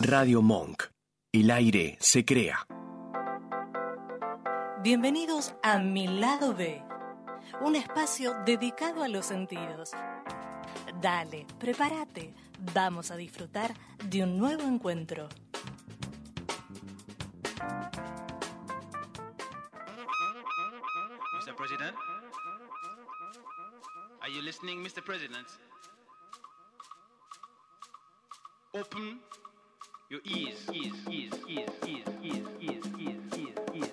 Radio Monk. El aire se crea. Bienvenidos a Mi Lado B, un espacio dedicado a los sentidos. Dale, prepárate, vamos a disfrutar de un nuevo encuentro. Mr. President? Are you listening, Mr. President? Open your ears, ears, ears, ears, ears, ears, ears, ears, ears, ears.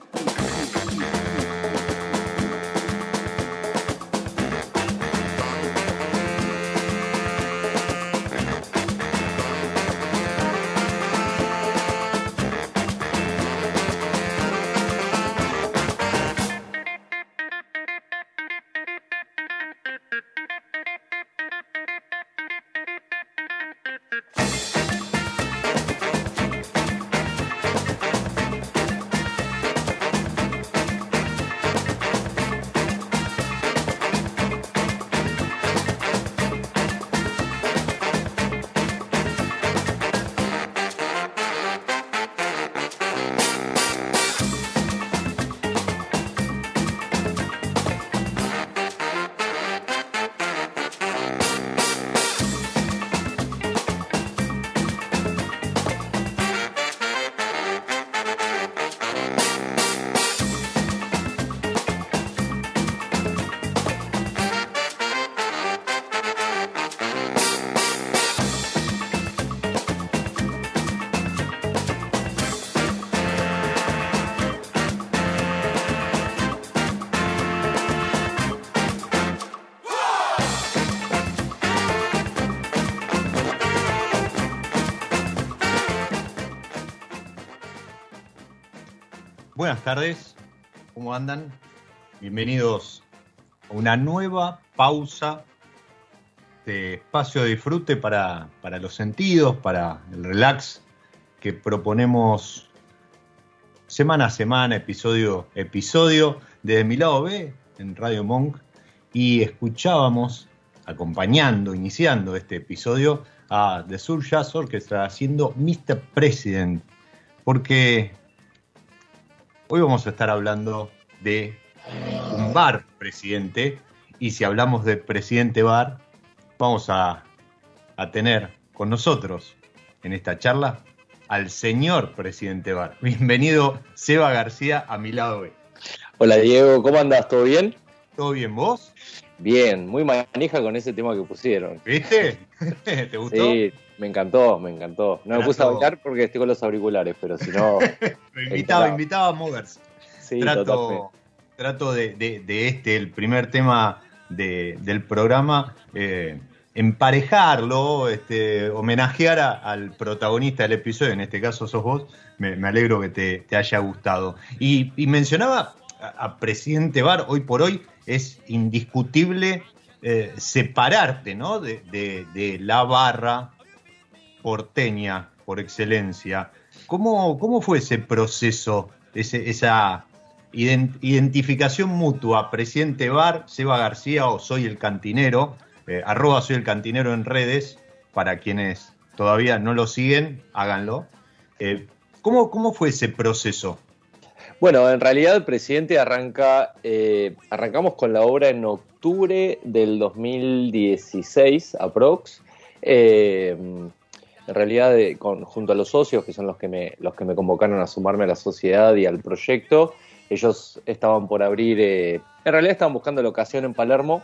Buenas tardes, ¿cómo andan? Bienvenidos a una nueva pausa de espacio de disfrute para, para los sentidos, para el relax que proponemos semana a semana, episodio a episodio, desde mi lado B en Radio Monk y escuchábamos, acompañando, iniciando este episodio, a The Sur Jazz Orchestra haciendo Mr. President, porque Hoy vamos a estar hablando de un bar presidente y si hablamos de presidente bar, vamos a, a, tener con nosotros en esta charla al señor presidente bar. Bienvenido Seba García a mi lado B. Hola Diego, ¿cómo andas? ¿Todo bien? ¿Todo bien vos? Bien, muy manija con ese tema que pusieron. ¿Viste? ¿Te gustó? Sí, me encantó, me encantó. No me puse a bailar porque estoy con los auriculares, pero si no. me invitaba, invitaba a moverse. Sí, trato trato de, de, de, este, el primer tema de, del programa, eh, emparejarlo, este, homenajear a, al protagonista del episodio, en este caso sos vos. Me, me alegro que te, te, haya gustado. Y, y mencionaba a, a, Presidente Bar, hoy por hoy es indiscutible eh, separarte ¿no? de, de la barra porteña por excelencia. ¿Cómo, cómo fue ese proceso, ese, esa ident identificación mutua, presidente Bar, Seba García o Soy el Cantinero, eh, arroba Soy el Cantinero en redes, para quienes todavía no lo siguen, háganlo. Eh, ¿cómo, ¿Cómo fue ese proceso? Bueno, en realidad el presidente arranca, eh, arrancamos con la obra en octubre del 2016, aprox. Eh, en realidad de, con, junto a los socios, que son los que, me, los que me convocaron a sumarme a la sociedad y al proyecto, ellos estaban por abrir, eh, en realidad estaban buscando locación en Palermo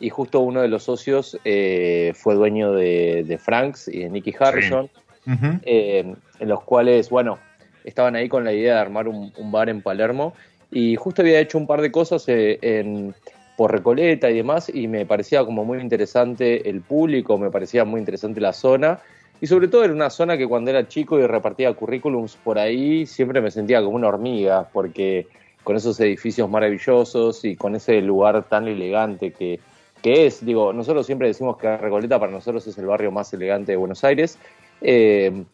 y justo uno de los socios eh, fue dueño de, de, Franks y de Nicky Harrison, sí. uh -huh. eh, en los cuales, bueno, estaban ahí con la idea de armar un, un, bar en Palermo y justo había hecho un par de cosas eh, en, por Recoleta y demás y me parecía como muy interesante el público, me parecía muy interesante la zona y sobre todo era una zona que cuando era chico y repartía currículums por ahí, siempre me sentía como una hormiga, porque con esos edificios maravillosos y con ese lugar tan elegante que, que es, digo, nosotros siempre decimos que Recoleta para nosotros es el barrio más elegante de Buenos Aires. Eh,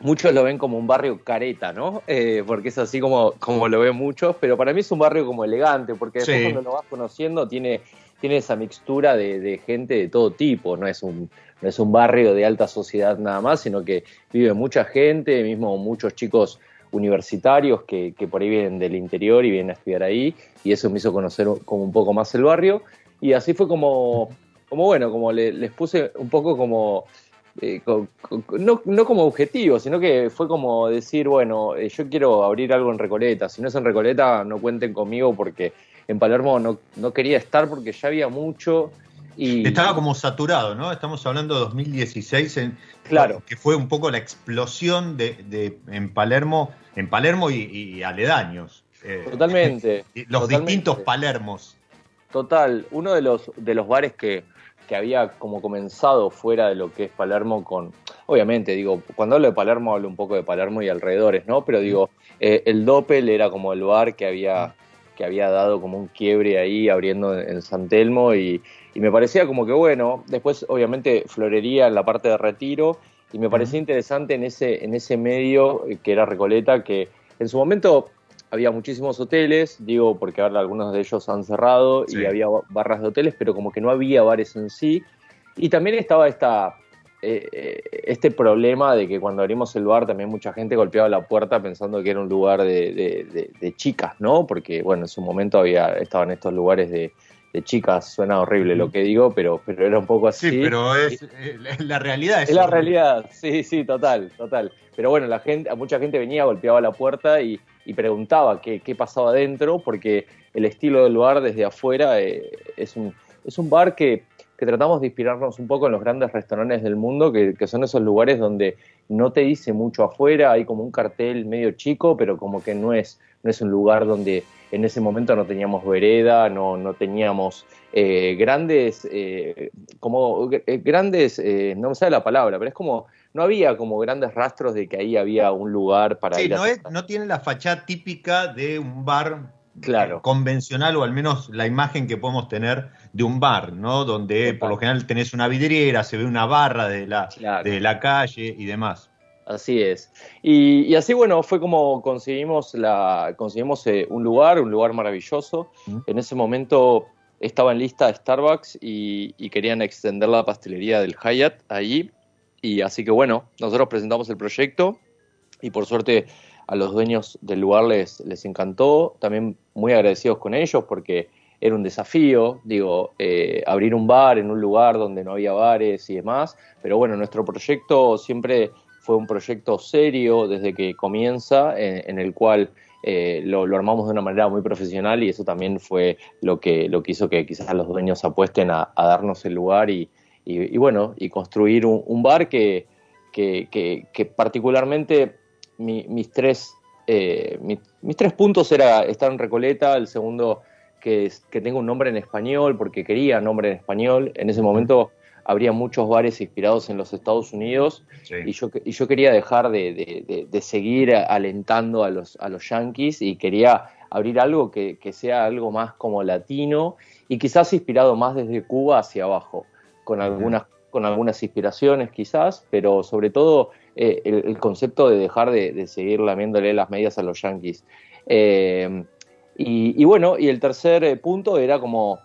muchos lo ven como un barrio careta, ¿no? Eh, porque es así como, como lo ven muchos, pero para mí es un barrio como elegante, porque después sí. cuando lo vas conociendo tiene tiene esa mixtura de, de gente de todo tipo, no es un no es un barrio de alta sociedad nada más, sino que vive mucha gente, mismo muchos chicos universitarios que, que, por ahí vienen del interior y vienen a estudiar ahí, y eso me hizo conocer como un poco más el barrio, y así fue como, como bueno, como le, les puse un poco como, eh, no, no, como objetivo, sino que fue como decir, bueno, eh, yo quiero abrir algo en Recoleta, si no es en Recoleta no cuenten conmigo porque en Palermo no, no quería estar porque ya había mucho, y, Estaba como saturado, ¿no? Estamos hablando de 2016, en, claro. que fue un poco la explosión de, de en Palermo, en Palermo y, y aledaños. Eh, totalmente. los totalmente. distintos Palermos. Total, uno de los, de los bares que, que había como comenzado fuera de lo que es Palermo con, obviamente, digo, cuando hablo de Palermo hablo un poco de Palermo y alrededores, ¿no? Pero digo, eh, el Doppel era como el bar que había, que había dado como un quiebre ahí abriendo en San Telmo y, y me parecía como que bueno, después obviamente florería en la parte de retiro y me parecía interesante en ese, en ese medio eh, que era Recoleta, que en su momento había muchísimos hoteles, digo porque ahora algunos de ellos han cerrado sí. y había barras de hoteles, pero como que no había bares en sí. Y también estaba esta, eh, este problema de que cuando abrimos el bar también mucha gente golpeaba la puerta pensando que era un lugar de, de, de, de chicas, ¿no? Porque bueno, en su momento había, estaban estos lugares de, chicas, suena horrible lo que digo, pero, pero era un poco así. Sí, pero es, la realidad. Es, es la realidad, sí, sí, total, total. Pero bueno, la gente, mucha gente venía, golpeaba la puerta y, y preguntaba qué, qué, pasaba adentro, porque el estilo del bar desde afuera eh, es, un, es un bar que, que, tratamos de inspirarnos un poco en los grandes restaurantes del mundo, que, que son esos lugares donde no te dice mucho afuera, hay como un cartel medio chico, pero como que no es, no es un lugar donde en ese momento no teníamos vereda, no, no teníamos eh, grandes, eh, como eh, grandes, no me sale la palabra, pero es como, no había como grandes rastros de que ahí había un lugar para sí, ir no, es, no tiene la fachada típica de un bar claro. convencional, o al menos la imagen que podemos tener de un bar, ¿no? Donde por lo general tenés una vidriera, se ve una barra de la, claro. de la calle y demás. Así es. Y, y, así, bueno, fue como conseguimos, la, conseguimos eh, un lugar, un lugar maravilloso. En ese momento estaba en lista Starbucks y, y, querían extender la pastelería del Hyatt allí. Y así que, bueno, nosotros presentamos el proyecto y por suerte a los dueños del lugar les, les encantó. También muy agradecidos con ellos porque era un desafío, digo, eh, abrir un bar en un lugar donde no había bares y demás. Pero bueno, nuestro proyecto siempre fue un proyecto serio desde que comienza, en, el cual eh, lo, armamos de una manera muy profesional y eso también fue lo que, lo que hizo que quizás los dueños apuesten a, darnos el lugar y, y, bueno, y construir un, bar que, que, particularmente mi, mis, tres, eh, mi, mis tres puntos era estar en Recoleta, el segundo que, que tenga un nombre en español, porque quería nombre en español, en ese momento habría muchos bares inspirados en los Estados Unidos sí. y, yo, y yo quería dejar de, de, de, de, seguir alentando a los, a los yankees y quería abrir algo que, que, sea algo más como latino y quizás inspirado más desde Cuba hacia abajo, con algunas, con algunas inspiraciones quizás, pero sobre todo eh, el, el, concepto de dejar de, seguir lamiéndole las medias a los yankees. Eh, y, y, bueno, y el tercer eh, punto era como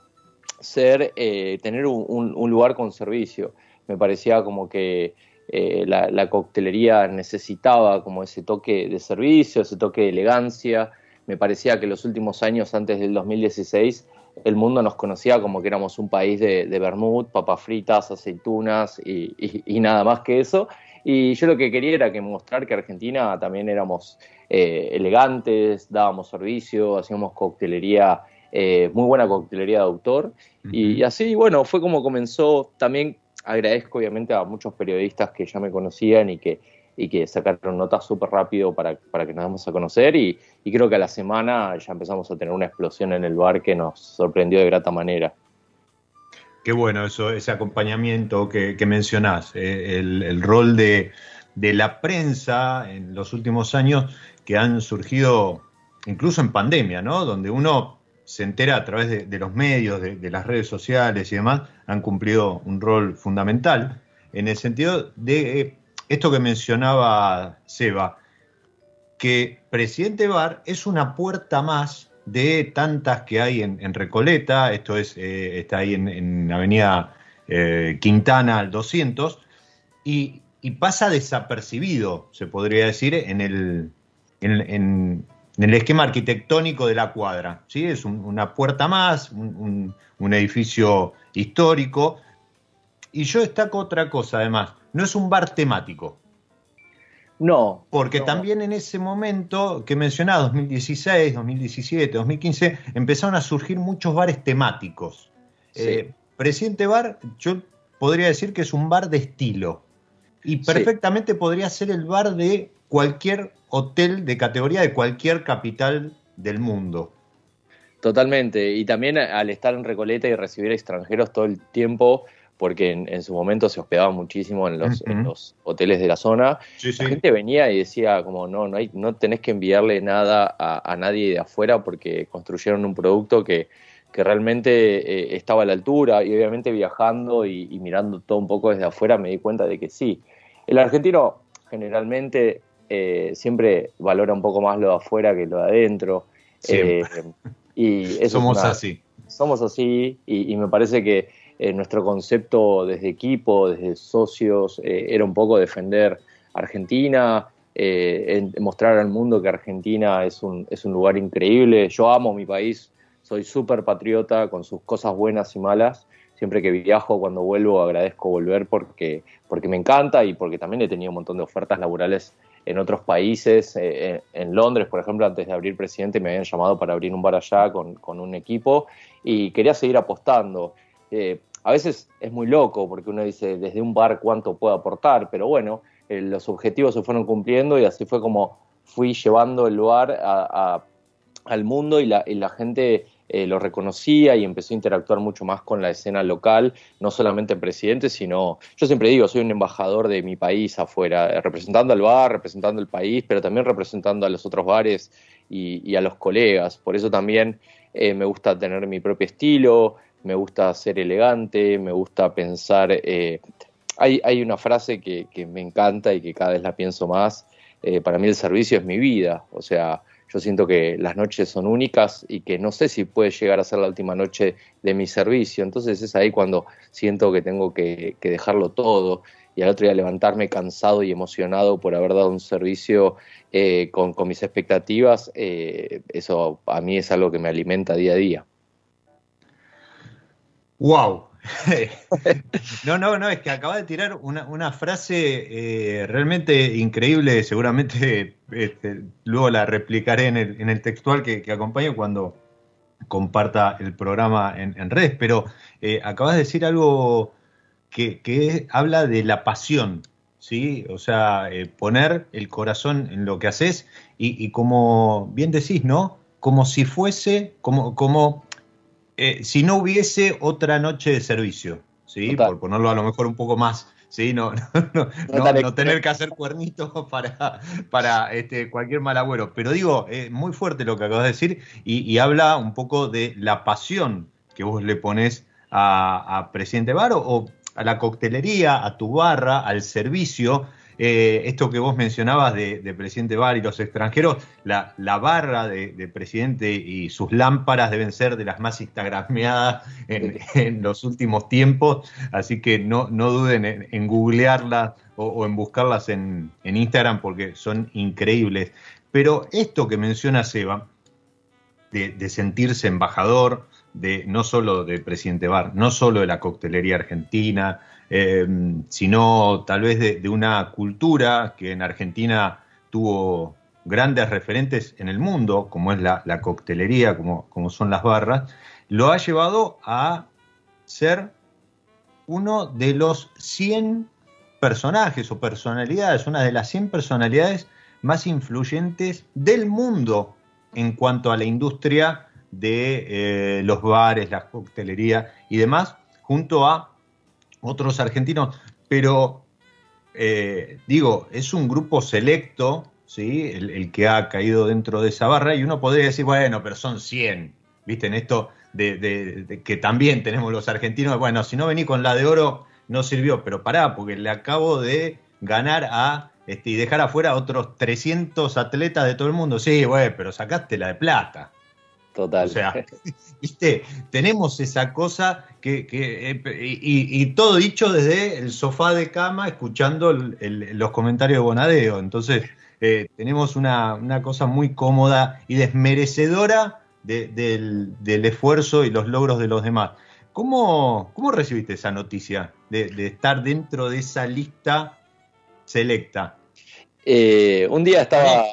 ser, eh, tener un, lugar con servicio. Me parecía como que eh, la, coctelería necesitaba como ese toque de servicio, ese toque de elegancia. Me parecía que los últimos años, antes del 2016, el mundo nos conocía como que éramos un país de, de papas fritas, aceitunas y, y, y, nada más que eso. Y yo lo que quería era que mostrar que Argentina también éramos eh, elegantes, dábamos servicio, hacíamos coctelería eh, muy buena coctelería de autor. Uh -huh. y, y, así, bueno, fue como comenzó. También agradezco, obviamente, a muchos periodistas que ya me conocían y que, y que sacaron notas súper rápido para, para, que nos demos a conocer. Y, y, creo que a la semana ya empezamos a tener una explosión en el bar que nos sorprendió de grata manera. Qué bueno eso, ese acompañamiento que, que mencionás, eh, el, el, rol de, de la prensa en los últimos años que han surgido incluso en pandemia, ¿no? Donde uno se entera a través de, los medios, de, las redes sociales y demás, han cumplido un rol fundamental en el sentido de eh, esto que mencionaba Seba, que Presidente Bar es una puerta más de tantas que hay en, Recoleta, esto es, eh, está ahí en, Avenida eh, Quintana al 200, y, pasa desapercibido, se podría decir, en el, en, el esquema arquitectónico de la cuadra. ¿sí? Es una puerta más, un, edificio histórico. Y yo destaco otra cosa, además, no es un bar temático. No. Porque también en ese momento que mencionaba, 2016, 2017, 2015, empezaron a surgir muchos bares temáticos. Eh, Presidente Bar, yo podría decir que es un bar de estilo. Y perfectamente podría ser el bar de cualquier hotel de categoría de cualquier capital del mundo. Totalmente. Y también al estar en Recoleta y recibir extranjeros todo el tiempo, porque en, su momento se hospedaba muchísimo en los, los hoteles de la zona. la gente venía y decía como no, no, hay, no tenés que enviarle nada a, nadie de afuera porque construyeron un producto que, que realmente eh, estaba a la altura y obviamente viajando y, mirando todo un poco desde afuera me di cuenta de que sí. El argentino generalmente eh, siempre valora un poco más lo de afuera que lo de adentro. Eh, y somos así. Somos así y me parece que eh, nuestro concepto desde equipo, desde socios, era un poco defender Argentina, mostrar al mundo que Argentina es un, es un lugar increíble. Yo amo mi país, soy súper patriota con sus cosas buenas y malas. Siempre que viajo, cuando vuelvo, agradezco volver porque, porque me encanta y porque también he tenido un montón de ofertas laborales en otros países. en Londres, por ejemplo, antes de abrir presidente, me habían llamado para abrir un bar allá con, con un equipo y quería seguir apostando. Eh, a veces es muy loco porque uno dice desde un bar cuánto puedo aportar, pero bueno, eh, los objetivos se fueron cumpliendo y así fue como fui llevando el bar al mundo y la, gente eh, lo reconocía y empezó a interactuar mucho más con la escena local, no solamente presidente, sino, yo siempre digo, soy un embajador de mi país afuera, representando al bar, representando el país, pero también representando a los otros bares y, a los colegas. Por eso también me gusta tener mi propio estilo, me gusta ser elegante, me gusta pensar... Eh, hay, hay, una frase que, me encanta y que cada vez la pienso más. Eh, para mí el servicio es mi vida. O sea, yo siento que las noches son únicas y que no sé si puede llegar a ser la última noche de mi servicio. Entonces es ahí cuando siento que tengo que, dejarlo todo y al otro día levantarme cansado y emocionado por haber dado un servicio eh, con, mis expectativas. eso a mí es algo que me alimenta día a día. ¡Wow! no, no, no, es que acaba de tirar una, frase eh, realmente increíble, seguramente este, luego la replicaré en el, textual que, que acompaña cuando comparta el programa en, redes, pero eh, acabas de decir algo que, habla de la pasión, ¿sí? O sea, eh, poner el corazón en lo que haces y, como bien decís, ¿no? Como si fuese, como, como eh, si no hubiese otra noche de servicio, ¿sí? Por ponerlo a lo mejor un poco más, ¿sí? No, no, tener que hacer cuernitos para, para este, cualquier mal agüero. Pero digo, es muy fuerte lo que acabas de decir y, habla un poco de la pasión que vos le pones a, Presidente Baro o a la coctelería, a tu barra, al servicio. Eh, esto que vos mencionabas de, presidente Bar y los extranjeros, la, barra de, presidente y sus lámparas deben ser de las más instagrameadas en, los últimos tiempos, así que no, no duden en, googlearlas o, en buscarlas en, Instagram porque son increíbles. Pero esto que menciona Seba, de, sentirse embajador, de no solo de presidente Bar, no solo de la coctelería argentina, eh, sino tal vez de, una cultura que en Argentina tuvo grandes referentes en el mundo, como es la, coctelería, como, como, son las barras, lo ha llevado a ser uno de los 100 personajes o personalidades, una de las 100 personalidades más influyentes del mundo en cuanto a la industria de eh, los bares, la coctelería y demás, junto a otros argentinos, pero eh, digo, es un grupo selecto, ¿sí? El, que ha caído dentro de esa barra, y uno podría decir, bueno, pero son 100, ¿viste? En esto de, que también tenemos los argentinos, bueno, si no vení con la de oro, no sirvió, pero pará, porque le acabo de ganar a este, y dejar afuera otros 300 atletas de todo el mundo. Sí, güey, pero sacaste la de plata. Total. O sea, viste, tenemos esa cosa que, que eh, y, y todo dicho desde el sofá de cama, escuchando el- el- los comentarios de Bonadeo. Entonces, eh, tenemos una, una cosa muy cómoda y desmerecedora de- del, del esfuerzo y los logros de los demás. ¿Cómo, cómo recibiste esa noticia de, de estar dentro de esa lista selecta? Eh, un día estaba.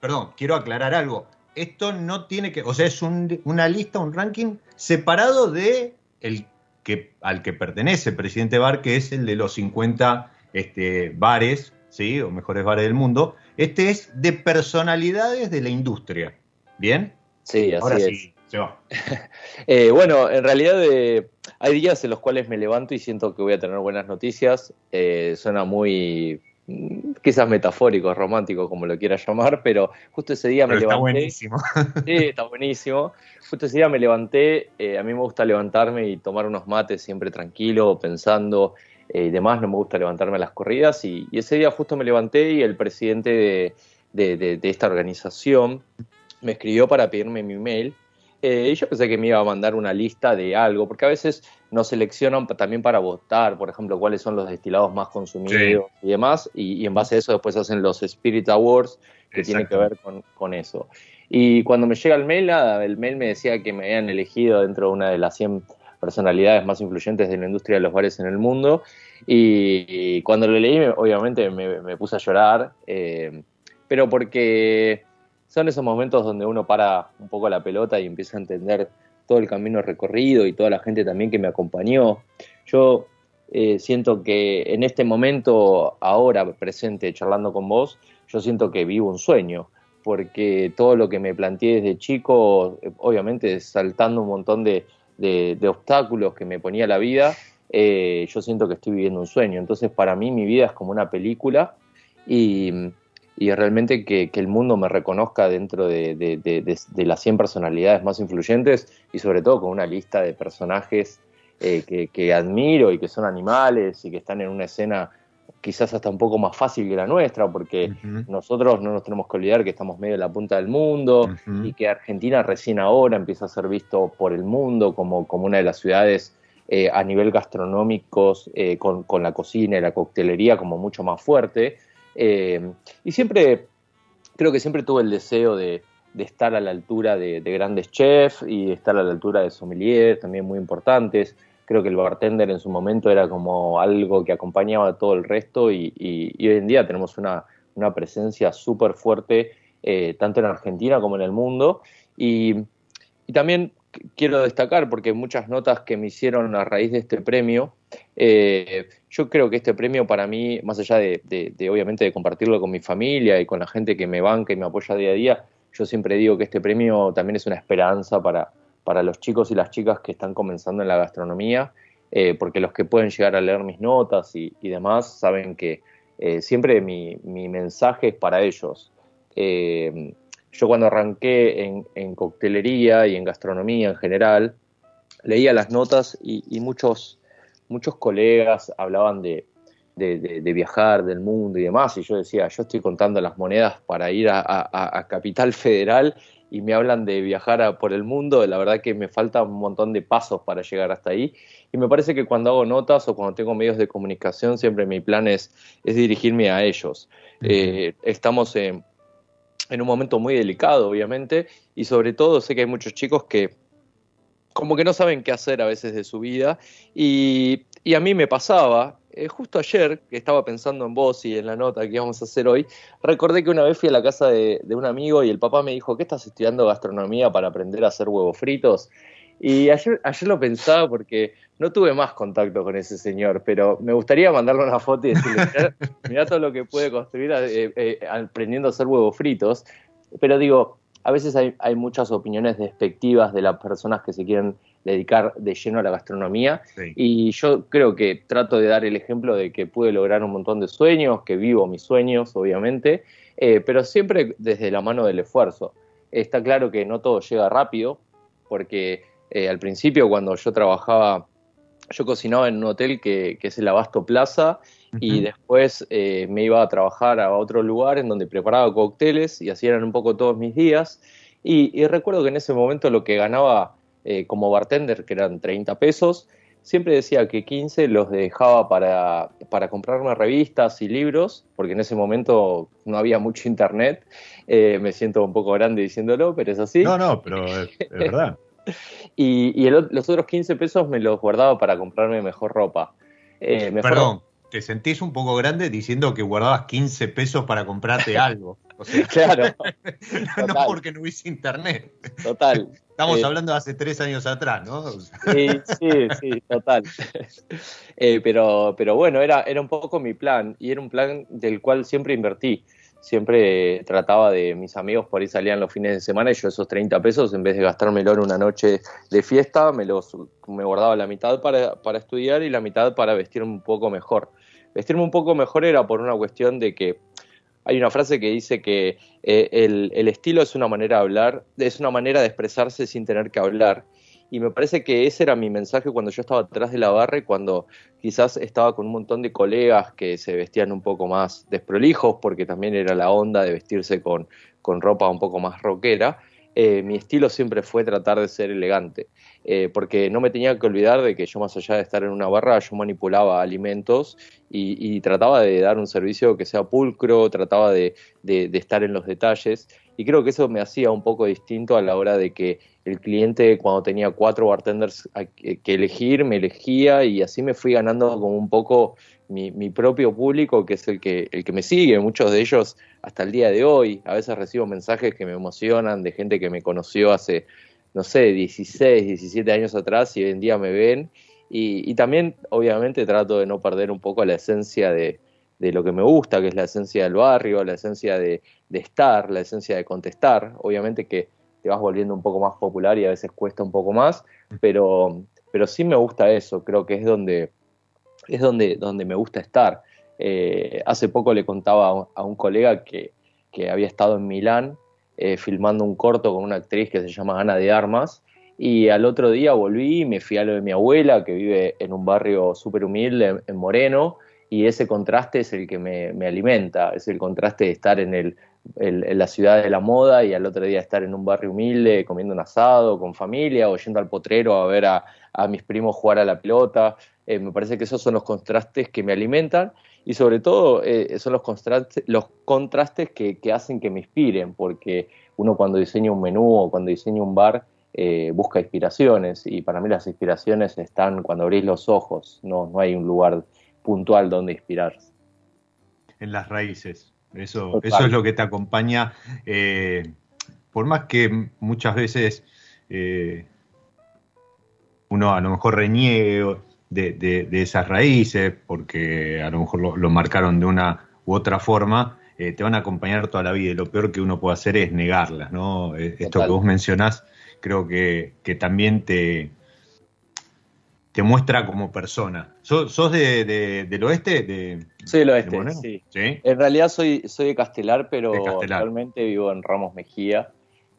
Perdón, quiero aclarar algo. Esto no tiene que, o sea, es un- una lista, un ranking separado de el que al que pertenece presidente Bar, que es el de los 50 este, bares, sí, o mejores bares del mundo. Este es de personalidades de la industria. ¿Bien? Sí, así Ahora es. sí, se va. Eh, bueno, en realidad eh, hay días en los cuales me levanto y siento que voy a tener buenas noticias. Eh, suena muy, quizás metafórico, romántico, como lo quieras llamar, pero justo ese día me Pero está levanté. buenísimo. Sí, está buenísimo. Justo ese día me levanté. eh, a mí me gusta levantarme y tomar unos mates siempre tranquilo, pensando eh, y demás. No me gusta levantarme a las corridas. Y, y ese día justo me levanté y el presidente de, de- de- de esta organización me escribió para pedirme mi email. Eh, y yo pensé que me iba a mandar una lista de algo, porque a veces nos seleccionan también para votar, por ejemplo, cuáles son los destilados más consumidos y demás, y, y en base a eso después hacen los Spirit Awards, que tienen que ver con, con eso. Y cuando me llega el mail, nada, el mail me decía que me habían elegido dentro de una de las 100 personalidades más influyentes de la industria de los bares en el mundo, y, y cuando lo leí, me- obviamente me, me puse a llorar, eh, pero porque son esos momentos donde uno para un poco la pelota y empieza a entender todo el camino recorrido y toda la gente también que me acompañó. Yo eh, siento que en este momento, ahora presente, charlando con vos, yo siento que vivo un sueño, porque todo lo que me planteé desde chico, obviamente saltando un montón de, de- de obstáculos que me ponía la vida, eh, yo siento que estoy viviendo un sueño. Entonces, para mí, mi vida es como una película y, y realmente que, que el mundo me reconozca dentro de, de- de- de- de las 100 personalidades más influyentes y sobre todo con una lista de personajes eh, que, que admiro y que son animales y que están en una escena quizás hasta un poco más fácil que la nuestra, porque nosotros no nos tenemos que olvidar que estamos medio en la punta del mundo y que Argentina recién ahora empieza a ser visto por el mundo como, como una de las ciudades eh, a nivel gastronómicos, eh, con, con la cocina y la coctelería como mucho más fuerte. Eh, y siempre, creo que siempre tuve el deseo de, estar a la altura de, de grandes chefs y estar a la altura de sommeliers, también muy importantes. Creo que el bartender en su momento era como algo que acompañaba a todo el resto y, hoy en día tenemos una, una presencia súper fuerte, eh, tanto en Argentina como en el mundo. Y, también quiero destacar, porque muchas notas que me hicieron a raíz de este premio, eh, yo creo que este premio para mí, más allá de, obviamente de compartirlo con mi familia y con la gente que me banca y me apoya día a día, yo siempre digo que este premio también es una esperanza para, para los chicos y las chicas que están comenzando en la gastronomía, eh, porque los que pueden llegar a leer mis notas y, demás saben que eh, siempre mi, mi mensaje es para ellos. Yo cuando arranqué en, en coctelería y en gastronomía en general, leía las notas y, y muchos, muchos colegas hablaban de, de, de- de viajar, del mundo y demás, y yo decía, yo estoy contando las monedas para ir a, a- a Capital Federal y me hablan de viajar a- por el mundo, la verdad que me falta un montón de pasos para llegar hasta ahí, y me parece que cuando hago notas o cuando tengo medios de comunicación, siempre mi plan es, es dirigirme a ellos. Eh, estamos en, en un momento muy delicado, obviamente, y sobre todo sé que hay muchos chicos que como que no saben qué hacer a veces de su vida, y, y a mí me pasaba, eh, justo ayer, que estaba pensando en vos y en la nota que íbamos a hacer hoy, recordé que una vez fui a la casa de, de un amigo y el papá me dijo, ¿qué estás estudiando gastronomía para aprender a hacer huevos fritos? Y ayer, ayer lo pensaba porque no tuve más contacto con ese señor, pero me gustaría mandarle una foto y decirle, mirá, mirá todo lo que puede construir eh, eh, aprendiendo a hacer huevos fritos. Pero digo, a veces hay, hay muchas opiniones despectivas de las personas que se quieren dedicar de lleno a la gastronomía Sí. y yo creo que trato de dar el ejemplo de que pude lograr un montón de sueños, que vivo mis sueños, obviamente, eh, pero siempre desde la mano del esfuerzo. Está claro que no todo llega rápido, porque eh, al principio cuando yo trabajaba, yo cocinaba en un hotel que, que es el Abasto Plaza, y después eh, me iba a trabajar a otro lugar en donde preparaba cócteles y así eran un poco todos mis días. Y, y recuerdo que en ese momento lo que ganaba eh, como bartender, que eran 30 pesos, siempre decía que 15 los dejaba para, para comprarme revistas y libros, porque en ese momento no había mucho internet. Eh, me siento un poco grande diciéndolo, pero es así. No, no, pero es, es verdad. y y el- los otros 15 pesos me los guardaba para comprarme mejor ropa. Eh, mejor- Perdón, te sentís un poco grande diciendo que guardabas 15 pesos para comprarte algo. O sea, Claro, no porque no hubiese internet. total. Estamos Eh, hablando de hace tres años atrás, ¿no? O sea, Sí, sí, sí, total. Eh, pero, pero bueno, era, era un poco mi plan y era un plan del cual siempre invertí. Siempre trataba de mis amigos por ahí salían los fines de semana y yo esos 30 pesos, en vez de gastármelo en una noche de fiesta, me los me guardaba la mitad para, para estudiar y la mitad para vestirme un poco mejor. Vestirme un poco mejor era por una cuestión de que hay una frase que dice que eh, el, el estilo es una manera de hablar, es una manera de expresarse sin tener que hablar. Y me parece que ese era mi mensaje cuando yo estaba atrás de la barra y cuando quizás estaba con un montón de colegas que se vestían un poco más desprolijos, porque también era la onda de vestirse con, con ropa un poco más rockera. Eh, mi estilo siempre fue tratar de ser elegante, eh, porque no me tenía que olvidar de que yo más allá de estar en una barra, yo manipulaba alimentos y, y trataba de dar un servicio que sea pulcro, trataba de, de- de estar en los detalles y creo que eso me hacía un poco distinto a la hora de que el cliente cuando tenía cuatro bartenders que elegir, me elegía y así me fui ganando como un poco mi, propio público, que es el que, el que me sigue, muchos de ellos hasta el día de hoy. A veces recibo mensajes que me emocionan de gente que me conoció hace, no sé, 16, 17 años atrás y hoy en día me ven. Y, y también, obviamente, trato de no perder un poco la esencia de, de lo que me gusta, que es la esencia del barrio, la esencia de, de estar, la esencia de contestar. Obviamente que te vas volviendo un poco más popular y a veces cuesta un poco más, pero, pero sí me gusta eso, creo que es donde, es donde, donde me gusta estar. Eh, hace poco le contaba a un, colega que, que había estado en Milán eh, filmando un corto con una actriz que se llama Ana de Armas, y al otro día volví y me fui a lo de mi abuela, que vive en un barrio súper humilde, en, en Moreno, y ese contraste es el que me, me alimenta, es el contraste de estar en, el, en la ciudad de la moda y al otro día estar en un barrio humilde, comiendo un asado con familia o yendo al potrero a ver a mis primos jugar a la pelota. Eh, me parece que esos son los contrastes que me alimentan y sobre todo eh, son los contrastes, los contrastes que, que hacen que me inspiren, porque uno cuando diseña un menú o cuando diseña un bar eh, busca inspiraciones y para mí las inspiraciones están cuando abrís los ojos, no, no hay un lugar puntual donde inspirarse. en las raíces. Eso, Total. eso es lo que te acompaña. por más que muchas veces uno a lo mejor reniegue de, de- de esas raíces, porque a lo mejor lo, lo marcaron de una u otra forma, eh, te van a acompañar toda la vida. Y lo peor que uno puede hacer es negarlas, ¿no? Eh, Esto Total. que vos mencionás, creo que, que también te, te muestra como persona. ¿Sos, sos de, de- del oeste? De, Soy del de oeste, Moreno? sí. ¿Sí? En realidad soy, soy de Castelar, pero De Castelar. actualmente vivo en Ramos Mejía.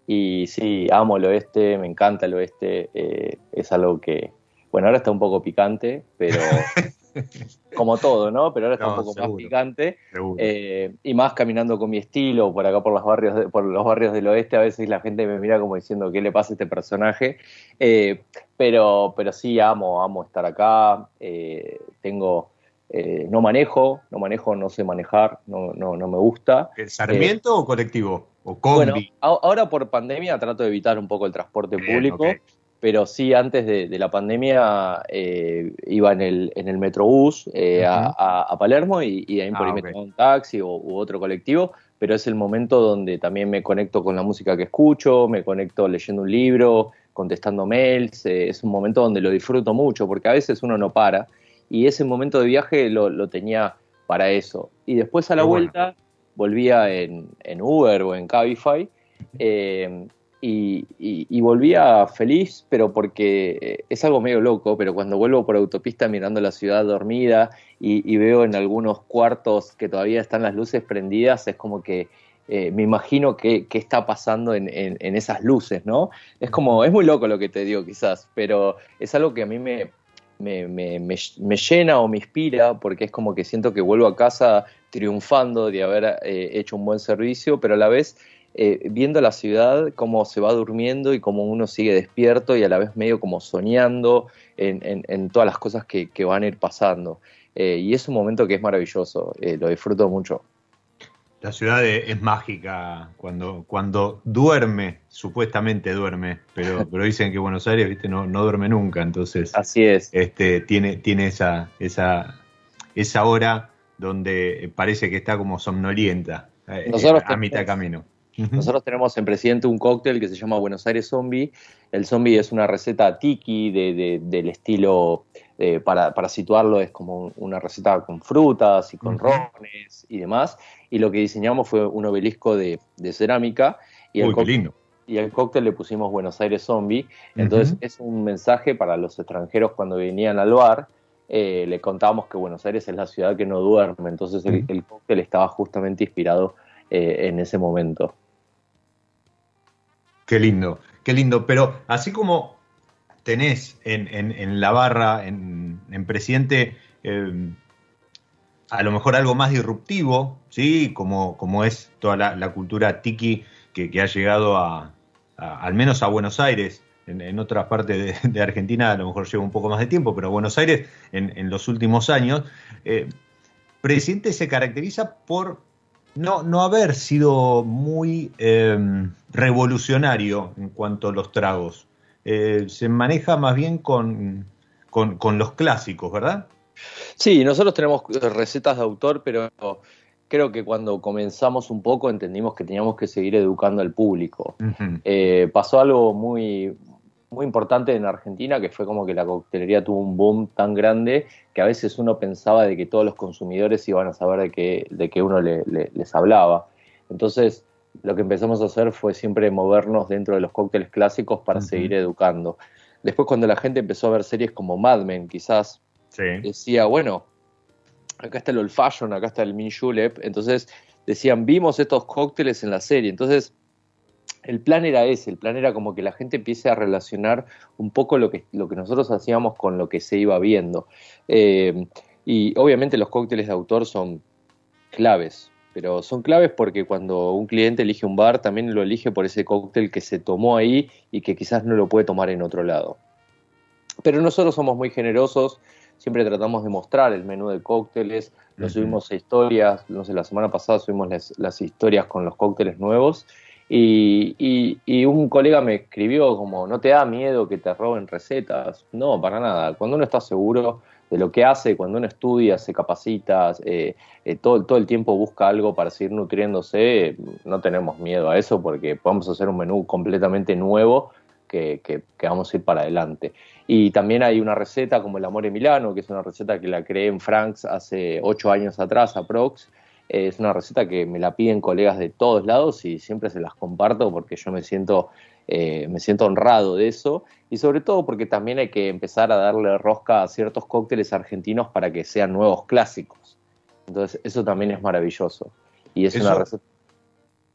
Y sí, amo el oeste, me encanta el oeste. eh, es algo que, bueno, ahora está un poco picante, pero como todo, ¿no? Pero ahora está No, un poco más picante. Eh, y más caminando con mi estilo por acá por los barrios de- por los barrios del oeste a veces la gente me mira como diciendo qué le pasa a este personaje Eh, pero pero sí amo amo estar acá eh, tengo eh, no manejo no manejo no sé manejar no no no me gusta ¿El Sarmiento o colectivo? ¿O bueno combi? a- ahora por pandemia trato de evitar un poco el transporte Bien, público ok. Pero sí antes de, de la pandemia eh, iba en el, en el Metrobús eh, a, Ujú. a- a Palermo y, y de ahí por Ah, ahí me ok. tomaba un taxi o, u otro colectivo, pero es el momento donde también me conecto con la música que escucho, me conecto leyendo un libro, contestando mails, eh, es un momento donde lo disfruto mucho porque a veces uno no para y ese momento de viaje lo, lo tenía para eso. Y después a la bueno. vuelta volvía en, en Uber o en Cabify. eh, y, y- y volvía feliz, pero porque eh, es algo medio loco, pero cuando vuelvo por autopista mirando la ciudad dormida y, veo en algunos cuartos que todavía están las luces prendidas, es como que eh, me imagino qué está pasando en, en- esas luces, ¿no? Es como, es muy loco lo que te digo quizás, pero es algo que a mí me, me, me- me- me llena o me inspira porque es como que siento que vuelvo a casa triunfando de haber eh, hecho un buen servicio, pero a la vez eh, viendo la ciudad, cómo se va durmiendo y cómo uno sigue despierto y a la vez medio como soñando en, todas las cosas que, van a ir pasando. Eh, y es un momento que es maravilloso, eh, lo disfruto mucho. La ciudad es mágica cuando, cuando duerme, supuestamente duerme, pero, pero dicen que Buenos Aires ¿viste? No, no duerme nunca, entonces Así es. Este, tiene, tiene esa, esa, esa hora donde parece que está como somnolienta a mitad camino. Nosotros tenemos en Presidente un cóctel que se llama Buenos Aires Zombie. El zombie es una receta tiki de, del estilo, eh, para, situarlo, es como una receta con frutas y con rones y demás. Y lo que diseñamos fue un obelisco de, cerámica. Y el, cóctel, y el cóctel le pusimos Buenos Aires Zombie. Entonces es un mensaje para los extranjeros cuando venían al bar. Eh, le contábamos que Buenos Aires es la ciudad que no duerme. Entonces el, cóctel estaba justamente inspirado eh, en ese momento. Qué lindo, qué lindo. Pero así como tenés en, la barra, en, Presidente, eh, a lo mejor algo más disruptivo, ¿sí? Como, como es toda la, cultura tiki que, ha llegado a, al menos a Buenos Aires. En, otras partes de, Argentina a lo mejor lleva un poco más de tiempo, pero Buenos Aires en, los últimos años, eh, Presidente se caracteriza por no, no haber sido muy em, revolucionario en cuanto a los tragos. Eh, se maneja más bien con, con, los clásicos, ¿verdad? Sí, nosotros tenemos recetas de autor, pero creo que cuando comenzamos un poco entendimos que teníamos que seguir educando al público. Eh, pasó algo muy, muy importante en Argentina, que fue como que la coctelería tuvo un boom tan grande que a veces uno pensaba de que todos los consumidores iban a saber de que, de que uno les hablaba. Entonces, lo que empezamos a hacer fue siempre movernos dentro de los cócteles clásicos para seguir educando. Después, cuando la gente empezó a ver series como Mad Men, quizás decía, bueno, acá está el Old Fashion, acá está el Min Julep. Entonces, decían, vimos estos cócteles en la serie. Entonces, el plan era ese, el plan era como que la gente empiece a relacionar un poco lo que, lo que nosotros hacíamos con lo que se iba viendo. Eh, y obviamente los cócteles de autor son claves, pero son claves porque cuando un cliente elige un bar, también lo elige por ese cóctel que se tomó ahí y que quizás no lo puede tomar en otro lado. Pero nosotros somos muy generosos, siempre tratamos de mostrar el menú de cócteles, lo subimos a historias, no sé, la semana pasada subimos las historias con los cócteles nuevos y, un colega me escribió como, ¿no te da miedo que te roben recetas? No, para nada. Cuando uno está seguro de lo que hace, cuando uno estudia, se capacita, eh, eh, todo, todo el tiempo busca algo para seguir nutriéndose, no tenemos miedo a eso porque podemos hacer un menú completamente nuevo que, que, vamos a ir para adelante. Y también hay una receta como el Amore Milano, que es una receta que la creé en Franks hace ocho años atrás, aprox, es una receta que me la piden colegas de todos lados y siempre se las comparto porque yo me siento, eh, me siento honrado de eso y sobre todo porque también hay que empezar a darle rosca a ciertos cócteles argentinos para que sean nuevos clásicos. Entonces eso también es maravilloso. Y es una receta...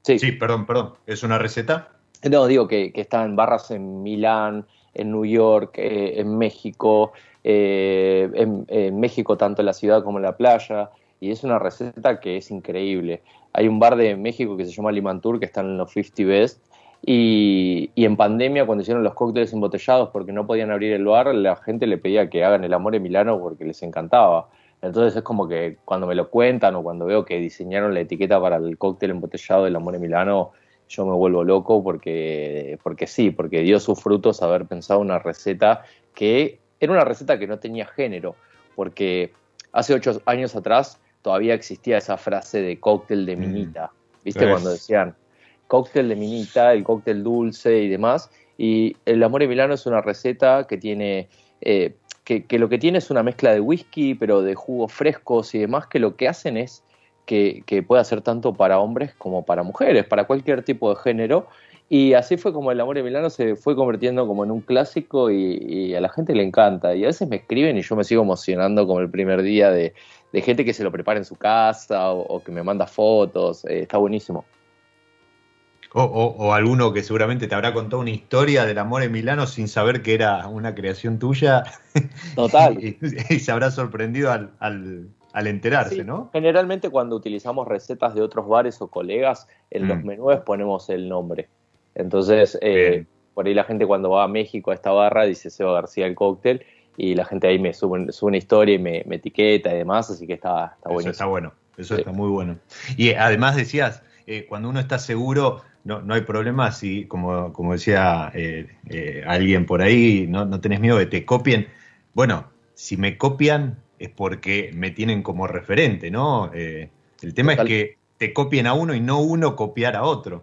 Sí. perdón, perdón. ¿Es una receta? No, digo que, que está en barras en Milán, en New York, eh, en México, eh, en, en México tanto en la ciudad como en la playa y es una receta que es increíble. Hay un bar de México que se llama Limantur que está en los 50 Best y, en pandemia cuando hicieron los cócteles embotellados porque no podían abrir el bar, la gente le pedía que hagan el amor en Milano porque les encantaba. Entonces es como que cuando me lo cuentan o cuando veo que diseñaron la etiqueta para el cóctel embotellado del amor en Milano, yo me vuelvo loco porque, porque sí, porque dio sus frutos haber pensado una receta que era una receta que no tenía género, porque hace ocho años atrás todavía existía esa frase de cóctel de mm. minita. ¿Viste? Cuando decían cóctel de minita, el cóctel dulce y demás. Y el Amore Milano es una receta que tiene. Eh, que, lo que tiene es una mezcla de whisky, pero de jugos frescos y demás, que lo que hacen es que, que pueda ser tanto para hombres como para mujeres, para cualquier tipo de género. Y así fue como el amor de Milano se fue convirtiendo como en un clásico y, a la gente le encanta. Y a veces me escriben y yo me sigo emocionando como el primer día de, de gente que se lo prepara en su casa o, que me manda fotos. Eh, está buenísimo. O, alguno que seguramente te habrá contado una historia del amor en Milano sin saber que era una creación tuya. Total. y, se habrá sorprendido al, al enterarse, Sí, ¿no? Generalmente cuando utilizamos recetas de otros bares o colegas, en los Mm. menús ponemos el nombre. Entonces, eh, por ahí la gente cuando va a México a esta barra dice Seba García el cóctel y la gente ahí me sube, sube una historia y me, me etiqueta y demás, así que está, está Eso buenísimo. está bueno, eso Sí. está muy bueno. Y además decías, eh, cuando uno está seguro, no, no hay problema si, como, como decía eh, eh, alguien por ahí, no, no tenés miedo de que te copien. Bueno, si me copian es porque me tienen como referente, ¿no? Eh, el tema Total. es que te copien a uno y no uno copiar a otro.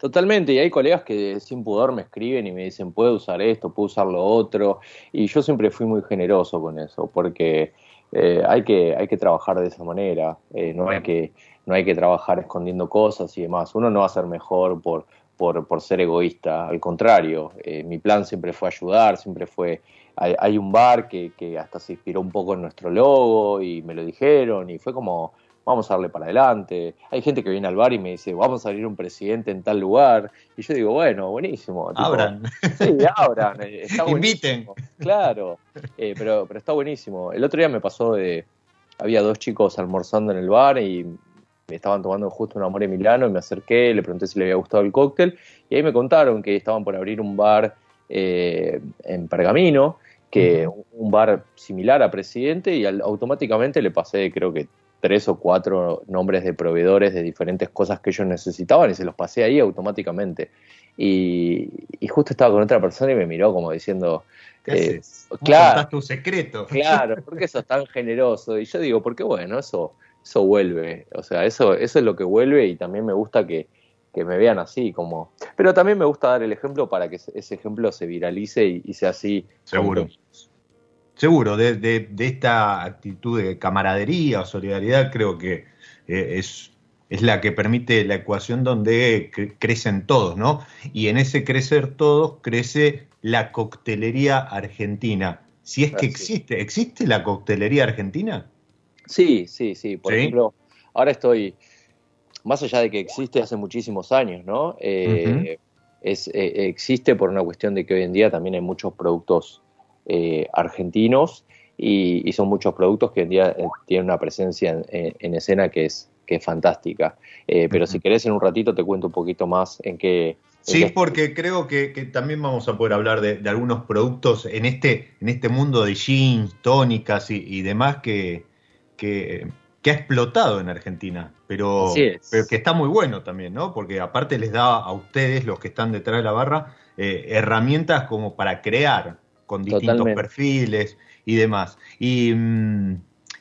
Totalmente, y hay colegas que sin pudor me escriben y me dicen, puedo usar esto, puedo usar lo otro, y yo siempre fui muy generoso con eso, porque eh, hay, que, hay que trabajar de esa manera, eh, no, hay que, no hay que trabajar escondiendo cosas y demás, uno no va a ser mejor por, por, por ser egoísta, al contrario, eh, mi plan siempre fue ayudar, siempre fue, hay, un bar que, que hasta se inspiró un poco en nuestro logo y me lo dijeron y fue como, vamos a darle para adelante. Hay gente que viene al bar y me dice, vamos a abrir un presidente en tal lugar. Y yo digo, bueno, buenísimo. Tipo, Abran, Sí, abran. eh, Está inviten. Claro, eh, pero, pero está buenísimo. El otro día me pasó de, había dos chicos almorzando en el bar y me estaban tomando justo un amor Milano y me acerqué, le pregunté si le había gustado el cóctel y ahí me contaron que estaban por abrir un bar eh, en Pergamino, que un bar similar a Presidente y al- automáticamente le pasé creo que tres o cuatro nombres de proveedores de diferentes cosas que ellos necesitaban y se los pasé ahí automáticamente. Y, y justo estaba con otra persona y me miró como diciendo, ¿Qué eh, haces? ¿Cómo claro, tu secreto? claro, ¿por qué sos tan generoso? Y yo digo, porque bueno, eso, eso vuelve, o sea, eso, eso es lo que vuelve y también me gusta que, que me vean así, como, pero también me gusta dar el ejemplo para que ese ejemplo se viralice y, y sea así. Seguro. Seguro, de, de- de esta actitud de camaradería o solidaridad creo que eh, es, es la que permite la ecuación donde cre- crecen todos, ¿no? Y en ese crecer todos crece la coctelería argentina. Si es que existe, ¿existe la coctelería argentina? Sí, sí, sí. Por ¿Sí? ejemplo, ahora estoy, más allá de que existe hace muchísimos años, ¿no? Eh, es, eh, existe por una cuestión de que hoy en día también hay muchos productos eh, argentinos y, y son muchos productos que hoy en día eh, tienen una presencia en, en- en escena que es, que es fantástica. Eh, pero si querés en un ratito te cuento un poquito más en qué... en Sí, qué- porque creo que, que también vamos a poder hablar de, de algunos productos en este, en este mundo de jeans, tónicas y, y demás que, que, que ha explotado en Argentina, pero, pero que está muy bueno también, ¿no? Porque aparte les da a ustedes, los que están detrás de la barra, eh, herramientas como para crear con distintos Totalmente. perfiles y demás. Y, mm,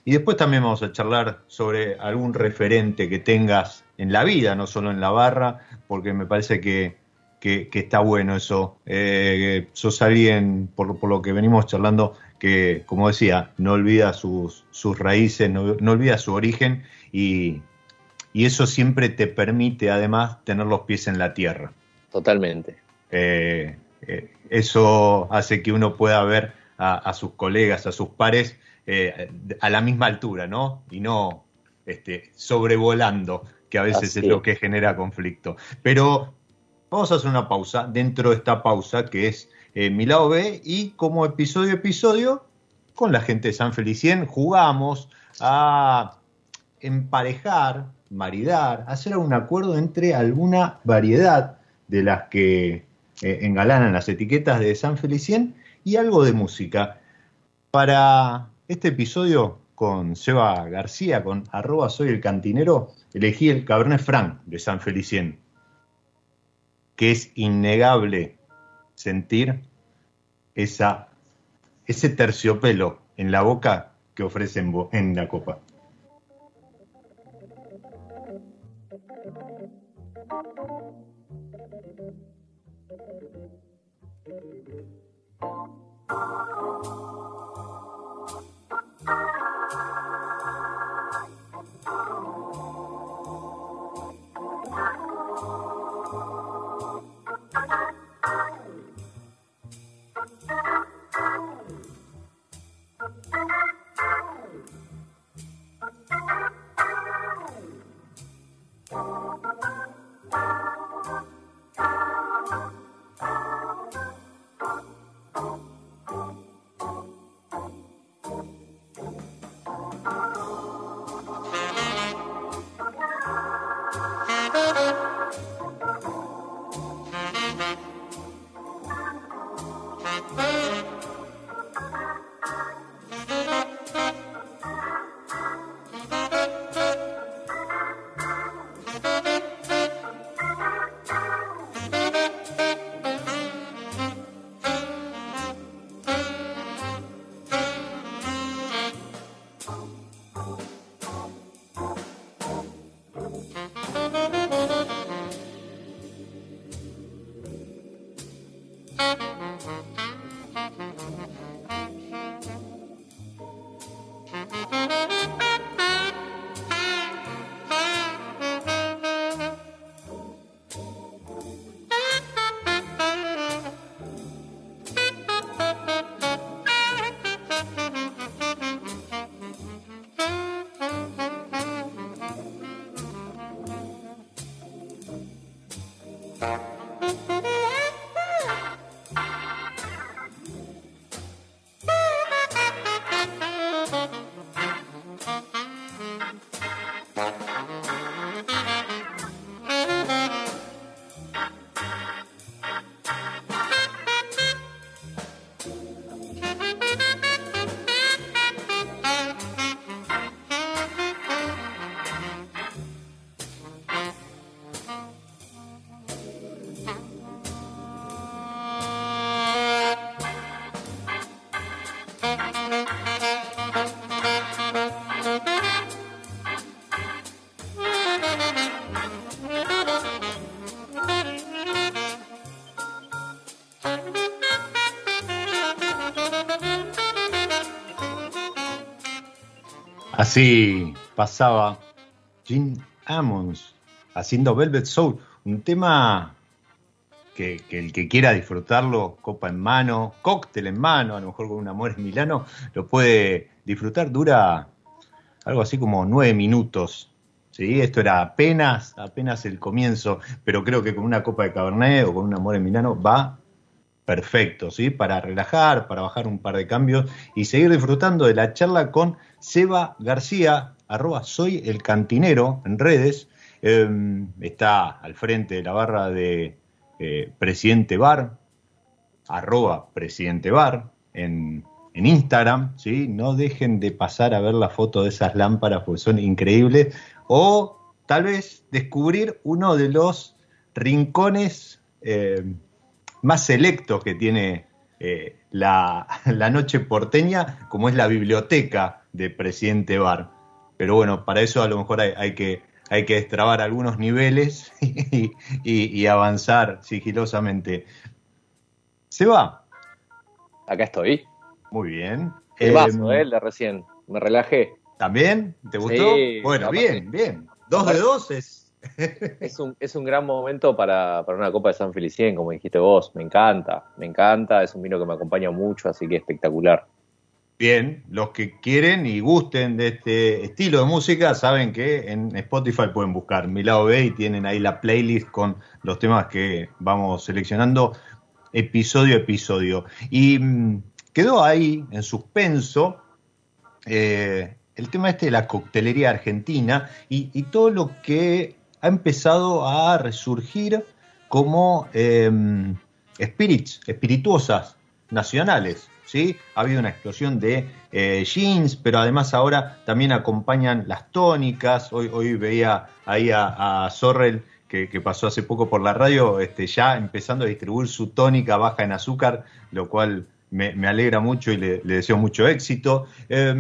y después también vamos a charlar sobre algún referente que tengas en la vida, no solo en la barra, porque me parece que, que- que está bueno eso. Eh, sos alguien, por, por lo que venimos charlando, que, como decía, no olvida sus, sus raíces, no, no olvida su origen y, y eso siempre te permite además tener los pies en la tierra. Totalmente. Eh, eh, eso hace que uno pueda ver a, a sus colegas, a sus pares eh, a la misma altura, ¿no? Y no este, sobrevolando, que a veces Así es lo que genera conflicto. Pero vamos a hacer una pausa dentro de esta pausa que es eh, mi lado B y como episodio a episodio con la gente de San Felicien jugamos a emparejar, maridar, hacer un acuerdo entre alguna variedad de las que eh, engalanan las etiquetas de San Felicien y algo de música. Para este episodio con Seba García, con arroba soy el cantinero, elegí el Cabernet Franc de San Felicien, que es innegable sentir esa, ese terciopelo en la boca que ofrece en, bo- en la copa. you Así pasaba Jim Ammons haciendo Velvet Soul, un tema que, el que quiera disfrutarlo, copa en mano, cóctel en mano, a lo mejor con un amor en Milano, lo puede disfrutar. Dura algo así como nueve minutos. ¿sí? Esto era apenas, apenas el comienzo, pero creo que con una copa de Cabernet o con un amor en Milano va perfecto, ¿sí? Para relajar, para bajar un par de cambios y seguir disfrutando de la charla con Seba García, arroba soy el cantinero en redes. Eh, está al frente de la barra de eh, Presidente Bar, arroba Presidente Bar en, en Instagram, ¿sí? No dejen de pasar a ver la foto de esas lámparas porque son increíbles. O tal vez descubrir uno de los rincones eh, más selectos que tiene eh, la, la, noche porteña, como es la biblioteca de Presidente Bar. Pero bueno, para eso a lo mejor hay, hay que, hay que destrabar algunos niveles y, y, y, avanzar sigilosamente. ¿Se va? Acá estoy. Muy bien. El vaso, eh, el de recién. Me relajé. ¿También? ¿Te gustó? Sí, bueno, bien, bien. Dos de dos es es, un, es un gran momento para, para, una copa de San Felicien, como dijiste vos. Me encanta, me encanta. Es un vino que me acompaña mucho, así que espectacular. Bien, los que quieren y gusten de este estilo de música saben que en Spotify pueden buscar mi lado B y tienen ahí la playlist con los temas que vamos seleccionando episodio a episodio. Y mmm, quedó ahí en suspenso eh, el tema este de la coctelería argentina y, y todo lo que ha empezado a resurgir como eh, spirits, espirituosas nacionales. ¿sí? Ha habido una explosión de eh, jeans, pero además ahora también acompañan las tónicas. Hoy, veía ahí a, a Sorrel que, que, pasó hace poco por la radio, este, ya empezando a distribuir su tónica baja en azúcar, lo cual me, alegra mucho y le, deseo mucho éxito. Eh,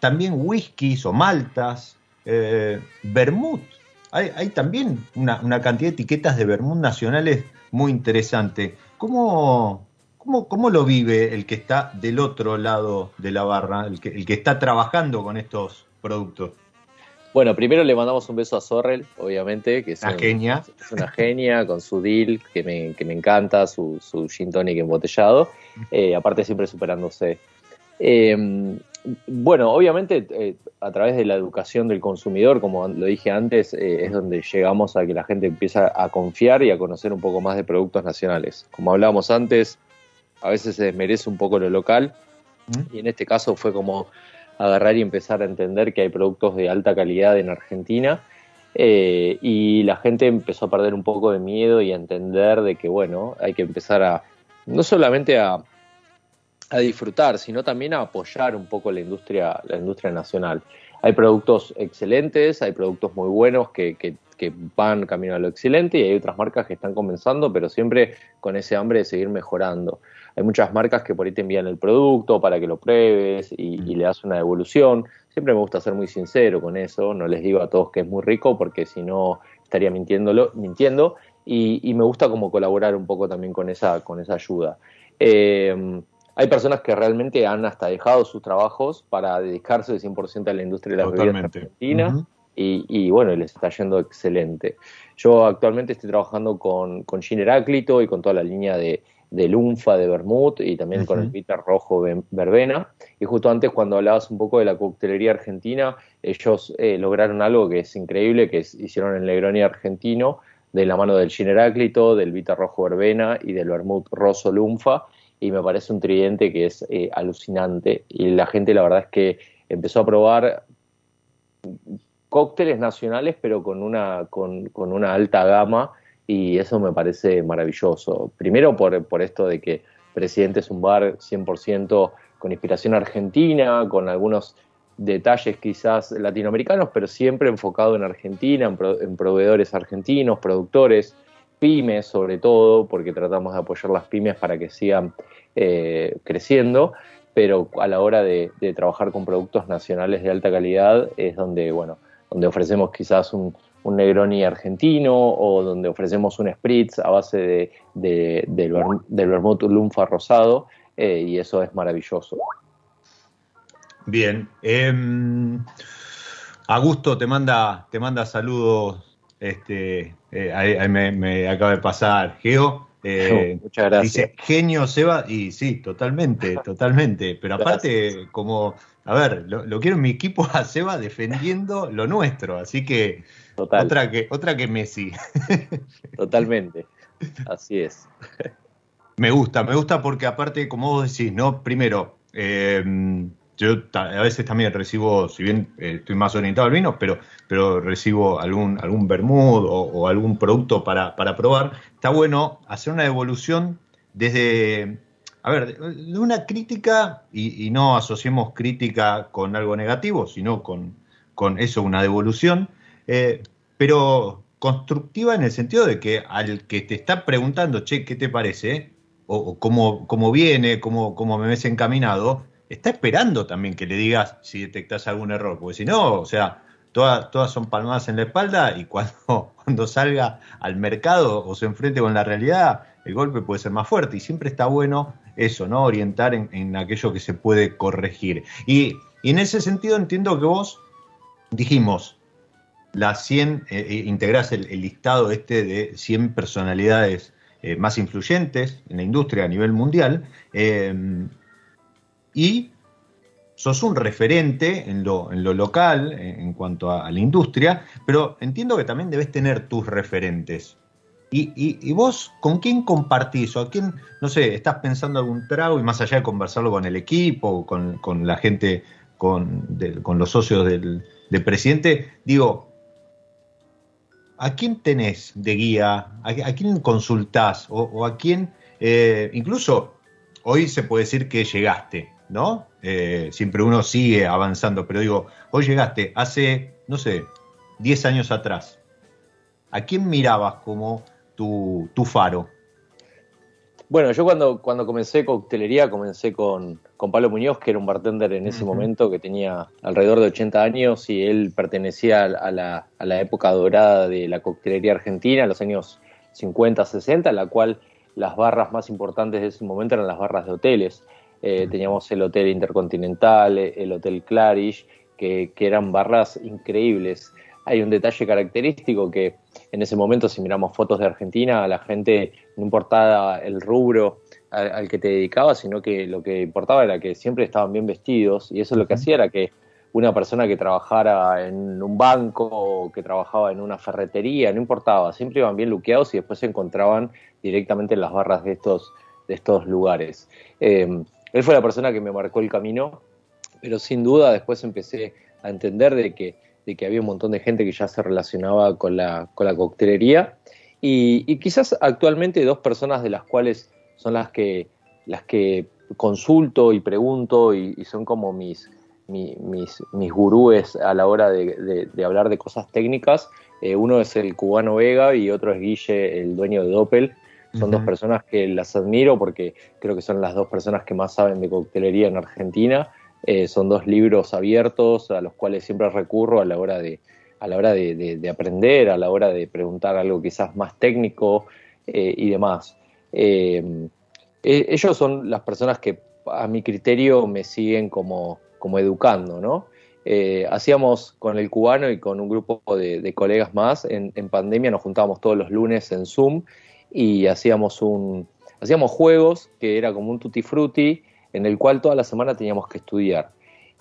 también whiskies o maltas, eh, vermouth, hay, hay también una, una, cantidad de etiquetas de vermut nacionales muy interesante. ¿Cómo, cómo, ¿Cómo, lo vive el que está del otro lado de la barra, el que, el que está trabajando con estos productos? Bueno, primero le mandamos un beso a Sorrel, obviamente, que es una, un, genia. es una genia con su deal, que me, que me encanta, su, su gin tonic embotellado, eh, aparte siempre superándose. Eh, bueno, obviamente eh, a través de la educación del consumidor, como lo dije antes, eh, es donde llegamos a que la gente empieza a confiar y a conocer un poco más de productos nacionales. Como hablábamos antes, a veces se desmerece un poco lo local y en este caso fue como agarrar y empezar a entender que hay productos de alta calidad en Argentina eh, y la gente empezó a perder un poco de miedo y a entender de que, bueno, hay que empezar a, no solamente a a disfrutar, sino también a apoyar un poco la industria, la industria nacional. Hay productos excelentes, hay productos muy buenos que, que, van camino a lo excelente y hay otras marcas que están comenzando, pero siempre con ese hambre de seguir mejorando. Hay muchas marcas que por ahí te envían el producto para que lo pruebes y, le das una devolución. Siempre me gusta ser muy sincero con eso, no les digo a todos que es muy rico porque si no estaría mintiéndolo, mintiendo y, y, me gusta como colaborar un poco también con esa, con esa ayuda. Eh, hay personas que realmente han hasta dejado sus trabajos para dedicarse de 100% a la industria de la bebidas argentina uh -huh. y, y, bueno, les está yendo excelente. Yo actualmente estoy trabajando con, con Gin Heráclito y con toda la línea de, de Lunfa, de Bermud y también uh -huh. con el Peter Rojo Verbena. Y justo antes cuando hablabas un poco de la coctelería argentina, ellos eh, lograron algo que es increíble, que es, hicieron el Negroni argentino de la mano del Gin Heráclito, del Vita Rojo Verbena y del Vermouth Rosso Lunfa, y me parece un tridente que es eh, alucinante. Y la gente, la verdad es que empezó a probar cócteles nacionales, pero con una, con, una alta gama, y eso me parece maravilloso. Primero por, por esto de que Presidente es un bar 100% con inspiración argentina, con algunos detalles quizás latinoamericanos, pero siempre enfocado en Argentina, en, proveedores argentinos, productores, pymes sobre todo, porque tratamos de apoyar las pymes para que sigan eh, creciendo, pero a la hora de, trabajar con productos nacionales de alta calidad es donde, bueno, donde ofrecemos quizás un, Negroni argentino o donde ofrecemos un Spritz a base de, del, del vermouth lunfa rosado eh, y eso es maravilloso. Bien. Eh, Augusto te manda, te manda saludos. Este, eh, ahí, me, acaba de pasar. Geo. Eh, Muchas gracias. Dice genio Seba, y sí, totalmente, totalmente. Pero aparte, como, a ver, lo, quiero en mi equipo a Seba defendiendo lo nuestro, así que otra que otra que Messi. Totalmente, así es. Me gusta, me gusta porque aparte, como vos decís, ¿no? Primero, eh, yo a veces también recibo, si bien eh, estoy más orientado al vino, pero, pero recibo algún, algún bermud o, algún producto para, para, probar. Está bueno hacer una devolución desde, a ver, de una crítica, y, no asociemos crítica con algo negativo, sino con, con eso, una devolución, eh, pero constructiva en el sentido de que al que te está preguntando, che, ¿qué te parece? O, cómo, cómo viene, cómo, cómo me ves encaminado, está esperando también que le digas si detectas algún error, porque si no, o sea, todas, todas son palmadas en la espalda y cuando, cuando salga al mercado o se enfrente con la realidad, el golpe puede ser más fuerte y siempre está bueno eso, ¿no? Orientar en, aquello que se puede corregir. Y, en ese sentido entiendo que vos dijimos, las 100, eh, eh, integrás el, listado este de 100 personalidades eh, más influyentes en la industria a nivel mundial, y sos un referente en lo, en lo local, en, cuanto a, la industria, pero entiendo que también debes tener tus referentes. Y, vos, ¿con quién compartís? ¿O a quién, no sé, estás pensando algún trago y más allá de conversarlo con el equipo, con, con la gente, con, con los socios del, presidente, digo, ¿a quién tenés de guía? ¿A, quién consultás? ¿O, a quién, eh, incluso hoy se puede decir que llegaste, ¿no? Eh, siempre uno sigue avanzando, pero digo, hoy llegaste hace, no sé, 10 años atrás. ¿A quién mirabas como tu, faro? Bueno, yo cuando, cuando comencé coctelería comencé con, Pablo Muñoz, que era un bartender en ese momento que tenía alrededor de 80 años y él pertenecía a la, a la época dorada de la coctelería argentina, los años 50, 60, en la cual las barras más importantes de ese momento eran las barras de hoteles. Eh, teníamos el Hotel Intercontinental, el Hotel Clarish, que, eran barras increíbles. Hay un detalle característico que en ese momento, si miramos fotos de Argentina, a la gente no importaba el rubro al, que te dedicabas, sino que lo que importaba era que siempre estaban bien vestidos y eso lo que hacía era que una persona que trabajara en un banco o que trabajaba en una ferretería, no importaba, siempre iban bien luqueados y después se encontraban directamente en las barras de estos, de estos lugares. Eh, él fue la persona que me marcó el camino, pero sin duda después empecé a entender de que, de que había un montón de gente que ya se relacionaba con la, con la coctelería y, quizás actualmente dos personas de las cuales son las que, las que consulto y pregunto y, son como mis, mis, mis, gurúes a la hora de, hablar de cosas técnicas. Eh, uno es el cubano Vega y otro es Guille, el dueño de Doppel, son dos personas que las admiro porque creo que son las dos personas que más saben de coctelería en Argentina. Eh, son dos libros abiertos a los cuales siempre recurro a la hora de, a la hora de, aprender, a la hora de preguntar algo quizás más técnico eh, y demás. Eh, ellos son las personas que a mi criterio me siguen como, como educando, ¿no? hacíamos con el cubano y con un grupo de, colegas más, en, en, pandemia nos juntábamos todos los lunes en Zoom y hacíamos un hacíamos juegos que era como un tutti frutti en el cual toda la semana teníamos que estudiar.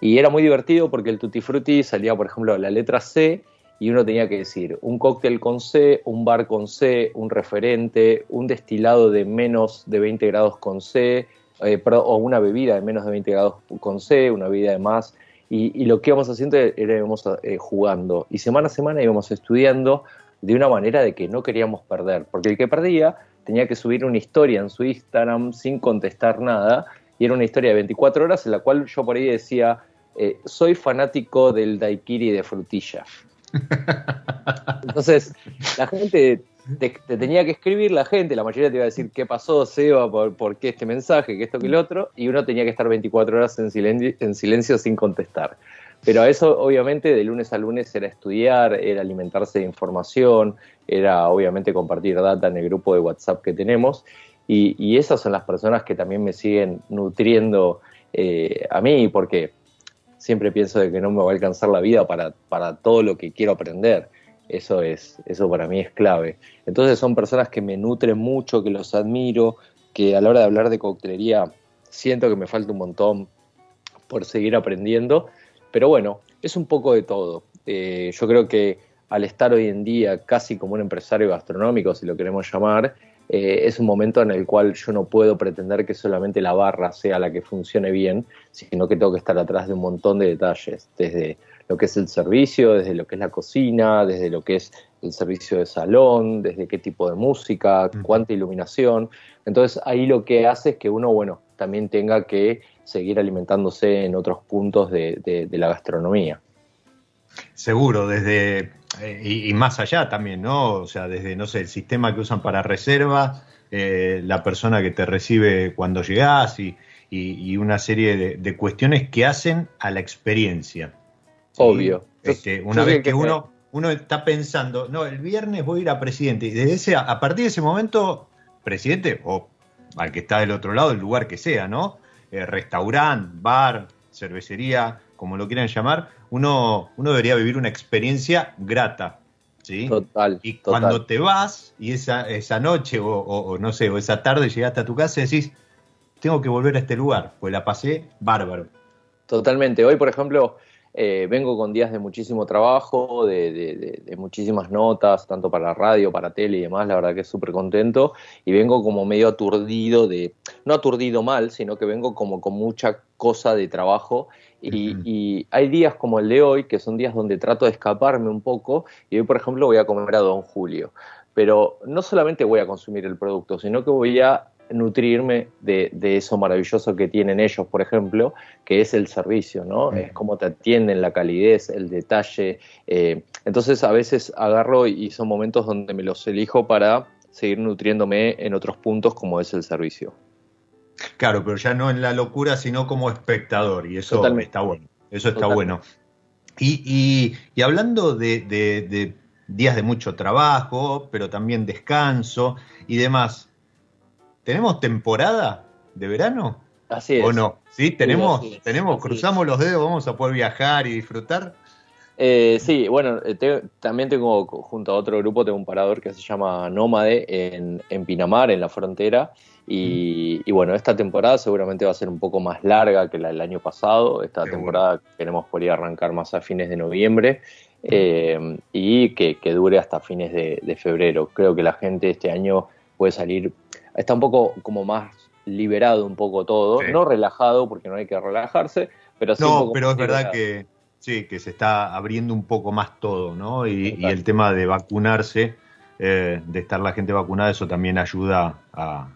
Y era muy divertido porque el tutti frutti salía, por ejemplo, la letra C y uno tenía que decir un cóctel con C, un bar con C, un referente, un destilado de menos de 20 grados con C, eh, o una bebida de menos de 20 grados con C, una bebida de más. Y, lo que íbamos haciendo era íbamos eh, jugando. Y semana a semana íbamos estudiando de una manera de que no queríamos perder. Porque el que perdía tenía que subir una historia en su Instagram sin contestar nada. Y era una historia de 24 horas en la cual yo por ahí decía, eh, soy fanático del daiquiri de frutilla. Entonces, la gente te, tenía que escribir, la gente, la mayoría te iba a decir qué pasó, Seba, por, qué este mensaje, qué esto, que el otro, y uno tenía que estar 24 horas en silencio, en silencio sin contestar. Pero eso, obviamente, de lunes a lunes era estudiar, era alimentarse de información, era obviamente compartir data en el grupo de WhatsApp que tenemos. Y, esas son las personas que también me siguen nutriendo eh, a mí, porque siempre pienso de que no me va a alcanzar la vida para, para todo lo que quiero aprender. Eso es, eso para mí es clave. Entonces son personas que me nutren mucho, que los admiro, que a la hora de hablar de coctelería siento que me falta un montón por seguir aprendiendo. Pero bueno, es un poco de todo. Eh, yo creo que al estar hoy en día casi como un empresario gastronómico, si lo queremos llamar, eh, es un momento en el cual yo no puedo pretender que solamente la barra sea la que funcione bien, sino que tengo que estar atrás de un montón de detalles, desde lo que es el servicio, desde lo que es la cocina, desde lo que es el servicio de salón, desde qué tipo de música, cuánta iluminación. Entonces ahí lo que hace es que uno, bueno, también tenga que seguir alimentándose en otros puntos de la gastronomía. Seguro, desde eh, y, más allá también, ¿no? O sea, desde, no sé, el sistema que usan para reserva, eh, la persona que te recibe cuando llegás y, una serie de, cuestiones que hacen a la experiencia. Obvio. Este, una vez que, uno, uno está pensando, no, el viernes voy a ir a presidente, y desde ese, a partir de ese momento, presidente, o al que está del otro lado, el lugar que sea, ¿no? Eh, restaurante, bar, cervecería, como lo quieran llamar, uno, uno debería vivir una experiencia grata. ¿sí? Total. Y cuando te vas y esa, esa noche o, no sé, o esa tarde llegaste a tu casa y decís, tengo que volver a este lugar, pues la pasé bárbaro. Totalmente. Hoy, por ejemplo, eh, vengo con días de muchísimo trabajo, de, muchísimas notas, tanto para radio, para tele y demás, la verdad que es súper contento. Y vengo como medio aturdido de, no aturdido mal, sino que vengo como con mucha cosa de trabajo. Y, y, hay días como el de hoy, que son días donde trato de escaparme un poco. Y hoy, por ejemplo, voy a comer a Don Julio. Pero no solamente voy a consumir el producto, sino que voy a nutrirme de, eso maravilloso que tienen ellos, por ejemplo, que es el servicio, ¿no? Es cómo te atienden, la calidez, el detalle. Eh, entonces a veces agarro y son momentos donde me los elijo para seguir nutriéndome en otros puntos como es el servicio. Claro, pero ya no en la locura, sino como espectador, y eso está bueno. Eso está bueno. Y, hablando de días de mucho trabajo, pero también descanso y demás, ¿Tenemos temporada de verano? Así es. ¿O no? ¿Sí? ¿Tenemos? tenemos ¿Cruzamos los dedos? ¿Vamos a poder viajar y disfrutar? Eh, sí, bueno, eh, también tengo junto a otro grupo, tengo un parador que se llama Nómade en, en Pinamar, en la frontera. Y, bueno, esta temporada seguramente va a ser un poco más larga que la del año pasado. Esta temporada queremos por arrancar más a fines de noviembre eh, y que, dure hasta fines de, de, febrero. Creo que la gente este año puede salir está un poco como más liberado un poco todo, no relajado porque no hay que relajarse, pero sí No, pero es verdad que sí, que se está abriendo un poco más todo, ¿no? Y, el tema de vacunarse, eh, de estar la gente vacunada, eso también ayuda a,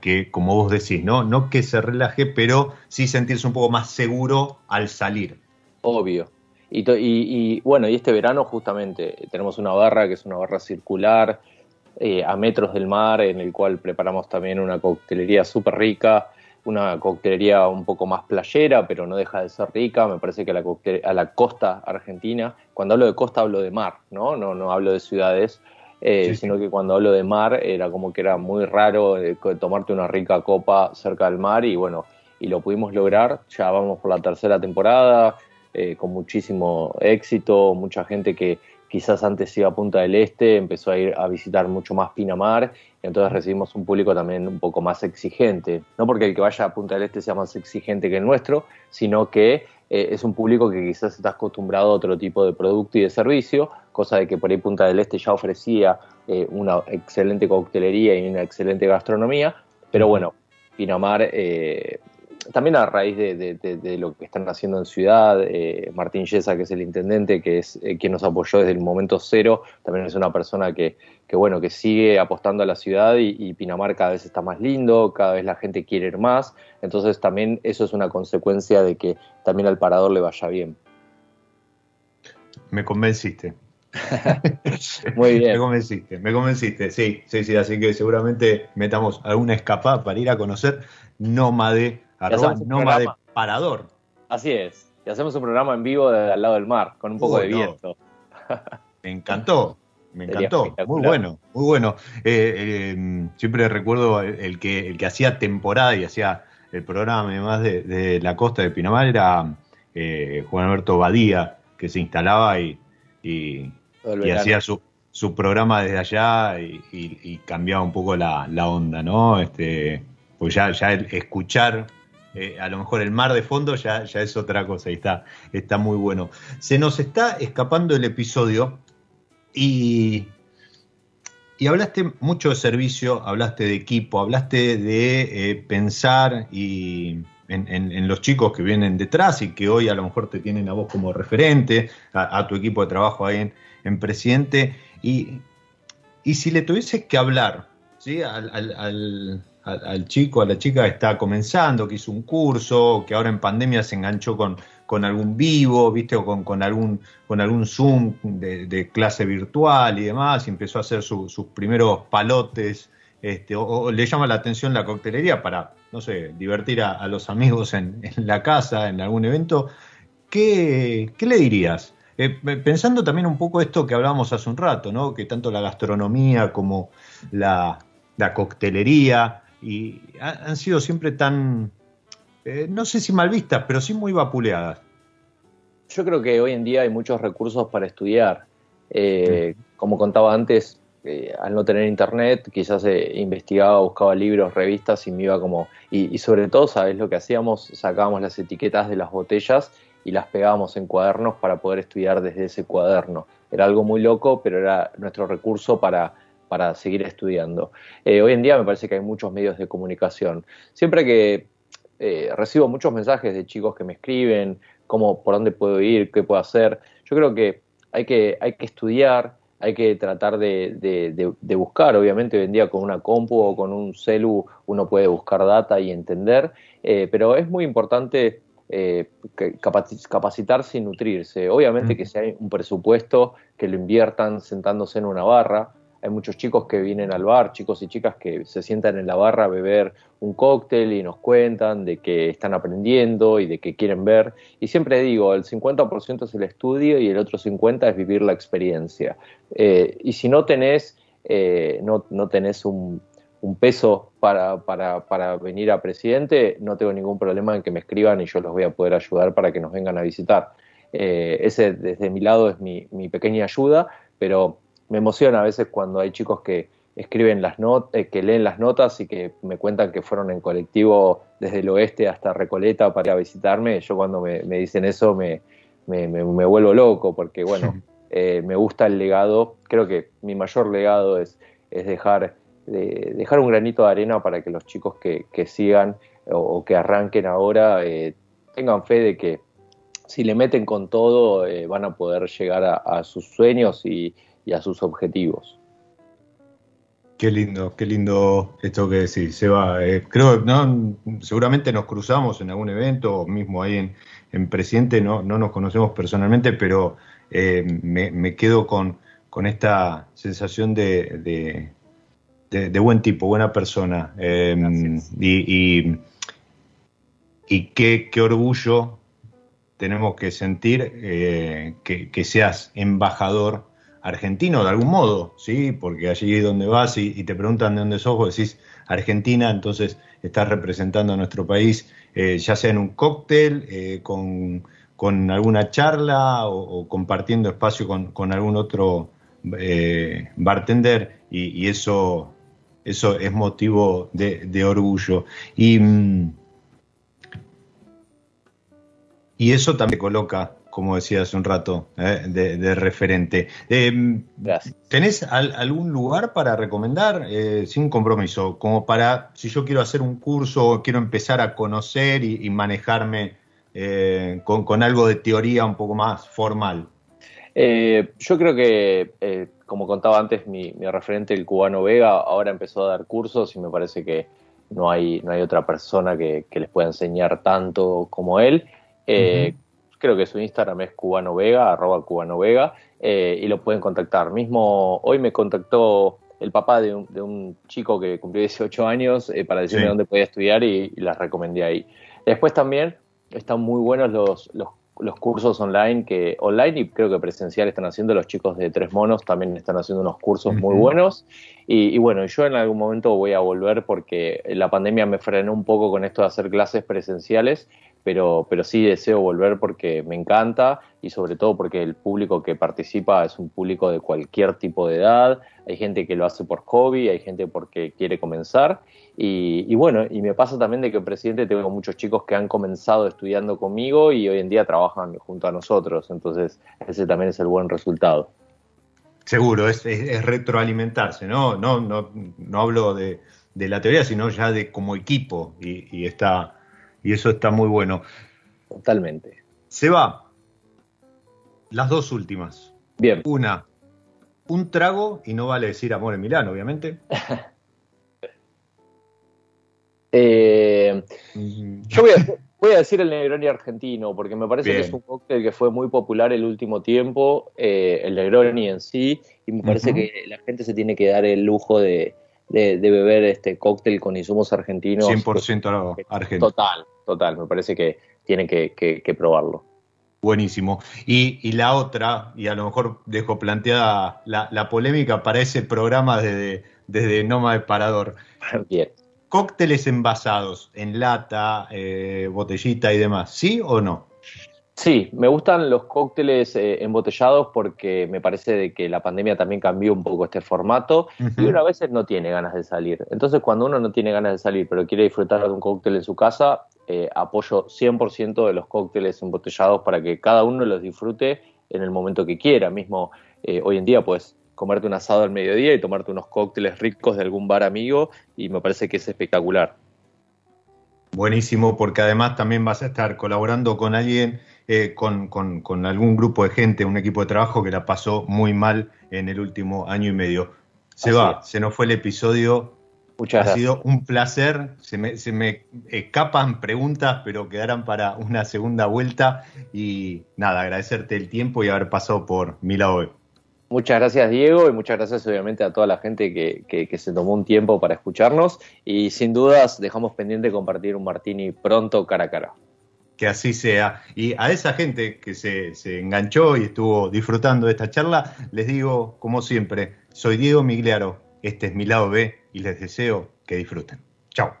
que, como vos decís, ¿no? No que se relaje, pero sí sentirse un poco más seguro al salir. Obvio. Y, y, bueno, y este verano justamente tenemos una barra que es una barra circular, eh, a metros del mar, en el cual preparamos también una coctelería súper rica, una coctelería un poco más playera, pero no deja de ser rica. Me parece que a la, a la costa argentina, cuando hablo de costa hablo de mar, no, no, no hablo de ciudades. Eh, sino que cuando hablo de mar era como que era muy raro eh, tomarte una rica copa cerca del mar y bueno, y lo pudimos lograr, ya vamos por la tercera temporada, con muchísimo éxito, mucha gente que, quizás antes iba a Punta del Este, empezó a ir a visitar mucho más Pinamar, entonces recibimos un público también un poco más exigente. No porque el que vaya a Punta del Este sea más exigente que el nuestro, sino que eh, es un público que quizás está acostumbrado a otro tipo de producto y de servicio, cosa de que por ahí Punta del Este ya ofrecía eh, una excelente coctelería y una excelente gastronomía, pero bueno, Pinamar eh, también a raíz de, lo que están haciendo en Ciudad, eh, Martín Yesa, que es el intendente, que es eh, quien nos apoyó desde el momento cero, también es una persona que, bueno, que sigue apostando a la ciudad y, Pinamar cada vez está más lindo, cada vez la gente quiere ir más, entonces también eso es una consecuencia de que también al parador le vaya bien. Me convenciste. Muy bien. me convenciste, me convenciste, sí, sí, sí, así que seguramente metamos alguna escapada para ir a conocer Nómade arroba Nómade Parador. Así es. Y hacemos un programa en vivo de, al lado del mar, con un poco de viento. Me encantó. Me encantó, muy bueno, muy bueno. Eh, eh, siempre recuerdo el que, el que hacía temporada y hacía el programa además de, la costa de Pinamar era eh, Juan Alberto Badía, que se instalaba y, y, hacía su, su, programa desde allá y, cambiaba un poco la, la, onda, ¿no? Este, pues ya, ya escuchar eh, a lo mejor el mar de fondo ya, ya es otra cosa y está, está muy bueno. Se nos está escapando el episodio y, y hablaste mucho de servicio, hablaste de equipo, hablaste de eh, pensar y en, los chicos que vienen detrás y que hoy a lo mejor te tienen a vos como referente, a, tu equipo de trabajo ahí en, Presidente. Y, y, si le tuvieses que hablar ¿sí? al chico, a la chica que está comenzando, que hizo un curso, que ahora en pandemia se enganchó con, con algún vivo, ¿viste? O con, con, algún, con algún Zoom de, clase virtual y demás, y empezó a hacer sus primeros palotes, este, o, le llama la atención la coctelería para, no sé, divertir a, los amigos en, la casa, en algún evento, ¿qué, qué le dirías? Eh, pensando también un poco esto que hablábamos hace un rato, ¿no? Que tanto la gastronomía como la, la coctelería y han sido siempre tan, eh, no sé si mal vistas, pero sí muy vapuleadas. Yo creo que hoy en día hay muchos recursos para estudiar. Eh, como contaba antes, eh, al no tener internet, quizás investigaba, buscaba libros, revistas y me iba como. Y, y, sobre todo, ¿sabes lo que hacíamos? Sacábamos las etiquetas de las botellas y las pegábamos en cuadernos para poder estudiar desde ese cuaderno. Era algo muy loco, pero era nuestro recurso para para seguir estudiando. Eh, hoy en día me parece que hay muchos medios de comunicación. Siempre que eh, recibo muchos mensajes de chicos que me escriben, cómo, por dónde puedo ir, qué puedo hacer, yo creo que hay que, hay que estudiar, hay que tratar de, buscar, obviamente hoy en día con una compu o con un celu uno puede buscar data y entender, eh, pero es muy importante capacitarse y nutrirse. Obviamente que si hay un presupuesto, que lo inviertan sentándose en una barra, hay muchos chicos que vienen al bar, chicos y chicas que se sientan en la barra a beber un cóctel y nos cuentan de que están aprendiendo y de que quieren ver. Y siempre digo, el 50% es el estudio y el otro 50% es vivir la experiencia. Eh, y si no tenés, eh, no, no, tenés un, peso para, para, para, venir a presidente, no tengo ningún problema en que me escriban y yo los voy a poder ayudar para que nos vengan a visitar. Eh, ese desde mi lado es mi, mi pequeña ayuda, pero me emociona a veces cuando hay chicos que escriben las notas, eh, que leen las notas y que me cuentan que fueron en colectivo desde el oeste hasta Recoleta para ir a visitarme. Yo cuando me, dicen eso me, me, vuelvo loco porque, bueno, eh, me gusta el legado. Creo que mi mayor legado es, es dejar, dejar un granito de arena para que los chicos que, sigan o, que arranquen ahora eh, tengan fe de que si le meten con todo van a poder llegar a sus sueños y, y a sus objetivos. Qué lindo, qué lindo esto que decís, Seba. Eh, creo, no, seguramente nos cruzamos en algún evento, o mismo ahí en, Presidente, no, no nos conocemos personalmente, pero eh, me, quedo con, con esta sensación de, de, buen tipo, buena persona. Em, y, y, qué, qué, orgullo tenemos que sentir eh, que, que seas embajador argentino de algún modo, ¿sí? Porque allí donde vas y, te preguntan de dónde sos, vos decís Argentina, entonces estás representando a nuestro país, eh, ya sea en un cóctel, eh, con, con alguna charla o, compartiendo espacio con, algún otro eh, bartender y, eso, eso es motivo de, orgullo. Y, mm, y eso también coloca como decía hace un rato, eh, de, referente. Eh, ¿Tenés algún lugar para recomendar eh, sin compromiso? Como para, si yo quiero hacer un curso, quiero empezar a conocer y, manejarme con, algo de teoría un poco más formal. yo creo que, como contaba antes, mi, referente, el cubano Vega, ahora empezó a dar cursos y me parece que no hay, no hay otra persona que, les pueda enseñar tanto como él creo que su Instagram es cubano vega, arroba cubano vega, eh, y lo pueden contactar. Mismo hoy me contactó el papá de un, chico que cumplió 18 años eh, para decirme dónde podía estudiar y, las recomendé ahí. Después también están muy buenos los, los, cursos online, que online y creo que presencial están haciendo. Los chicos de Tres Monos, también están haciendo unos cursos muy buenos. Y, y, bueno, yo en algún momento voy a volver porque la pandemia me frenó un poco con esto de hacer clases presenciales pero, pero sí deseo volver porque me encanta y sobre todo porque el público que participa es un público de cualquier tipo de edad, hay gente que lo hace por hobby, hay gente porque quiere comenzar y, bueno, y me pasa también de que presidente tengo muchos chicos que han comenzado estudiando conmigo y hoy en día trabajan junto a nosotros, entonces ese también es el buen resultado. Seguro, es, retroalimentarse, ¿no? No, no, no hablo de, la teoría, sino ya de como equipo y, y está y eso está muy bueno. Totalmente. Se va. Las dos últimas. Bien. Una, un trago, y no vale decir amor en Milán, obviamente. Eh, yo voy a, decir el Negroni argentino, porque me parece que es un cóctel que fue muy popular el último tiempo, eh, el Negroni en sí, y me parece que la gente se tiene que dar el lujo de, de, beber este cóctel con insumos argentinos. 100% argentino. Total, total. Me parece que tienen que, probarlo. Buenísimo. Y, la otra, y a lo mejor dejo planteada la, polémica para ese programa desde, desde Noma de Parador. Bien. Cócteles envasados en lata, eh, botellita y demás, ¿sí o no? Sí, me gustan los cócteles eh, embotellados porque me parece de que la pandemia también cambió un poco este formato y uno a veces no tiene ganas de salir. Entonces, cuando uno no tiene ganas de salir pero quiere disfrutar de un cóctel en su casa, eh, apoyo 100% de los cócteles embotellados para que cada uno los disfrute en el momento que quiera. Mismo eh, hoy en día, pues comerte un asado al mediodía y tomarte unos cócteles ricos de algún bar amigo y me parece que es espectacular. Buenísimo, porque además también vas a estar colaborando con alguien eh, con, con, algún grupo de gente, un equipo de trabajo que la pasó muy mal en el último año y medio. Se va, se nos fue el episodio. Muchas ha sido un placer. Se me, se me escapan preguntas, pero quedarán para una segunda vuelta. Y nada, agradecerte el tiempo y haber pasado por mi lado Muchas gracias Diego y muchas gracias obviamente a toda la gente que, que, se tomó un tiempo para escucharnos y sin dudas dejamos pendiente compartir un martini pronto cara a cara que así sea. Y a esa gente que se, enganchó y estuvo disfrutando de esta charla, les digo, como siempre, soy Diego Migliaro, este es mi lado B y les deseo que disfruten. Chao.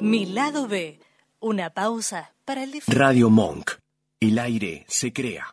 Mi lado B, una pausa para el Radio Monk. El aire se crea.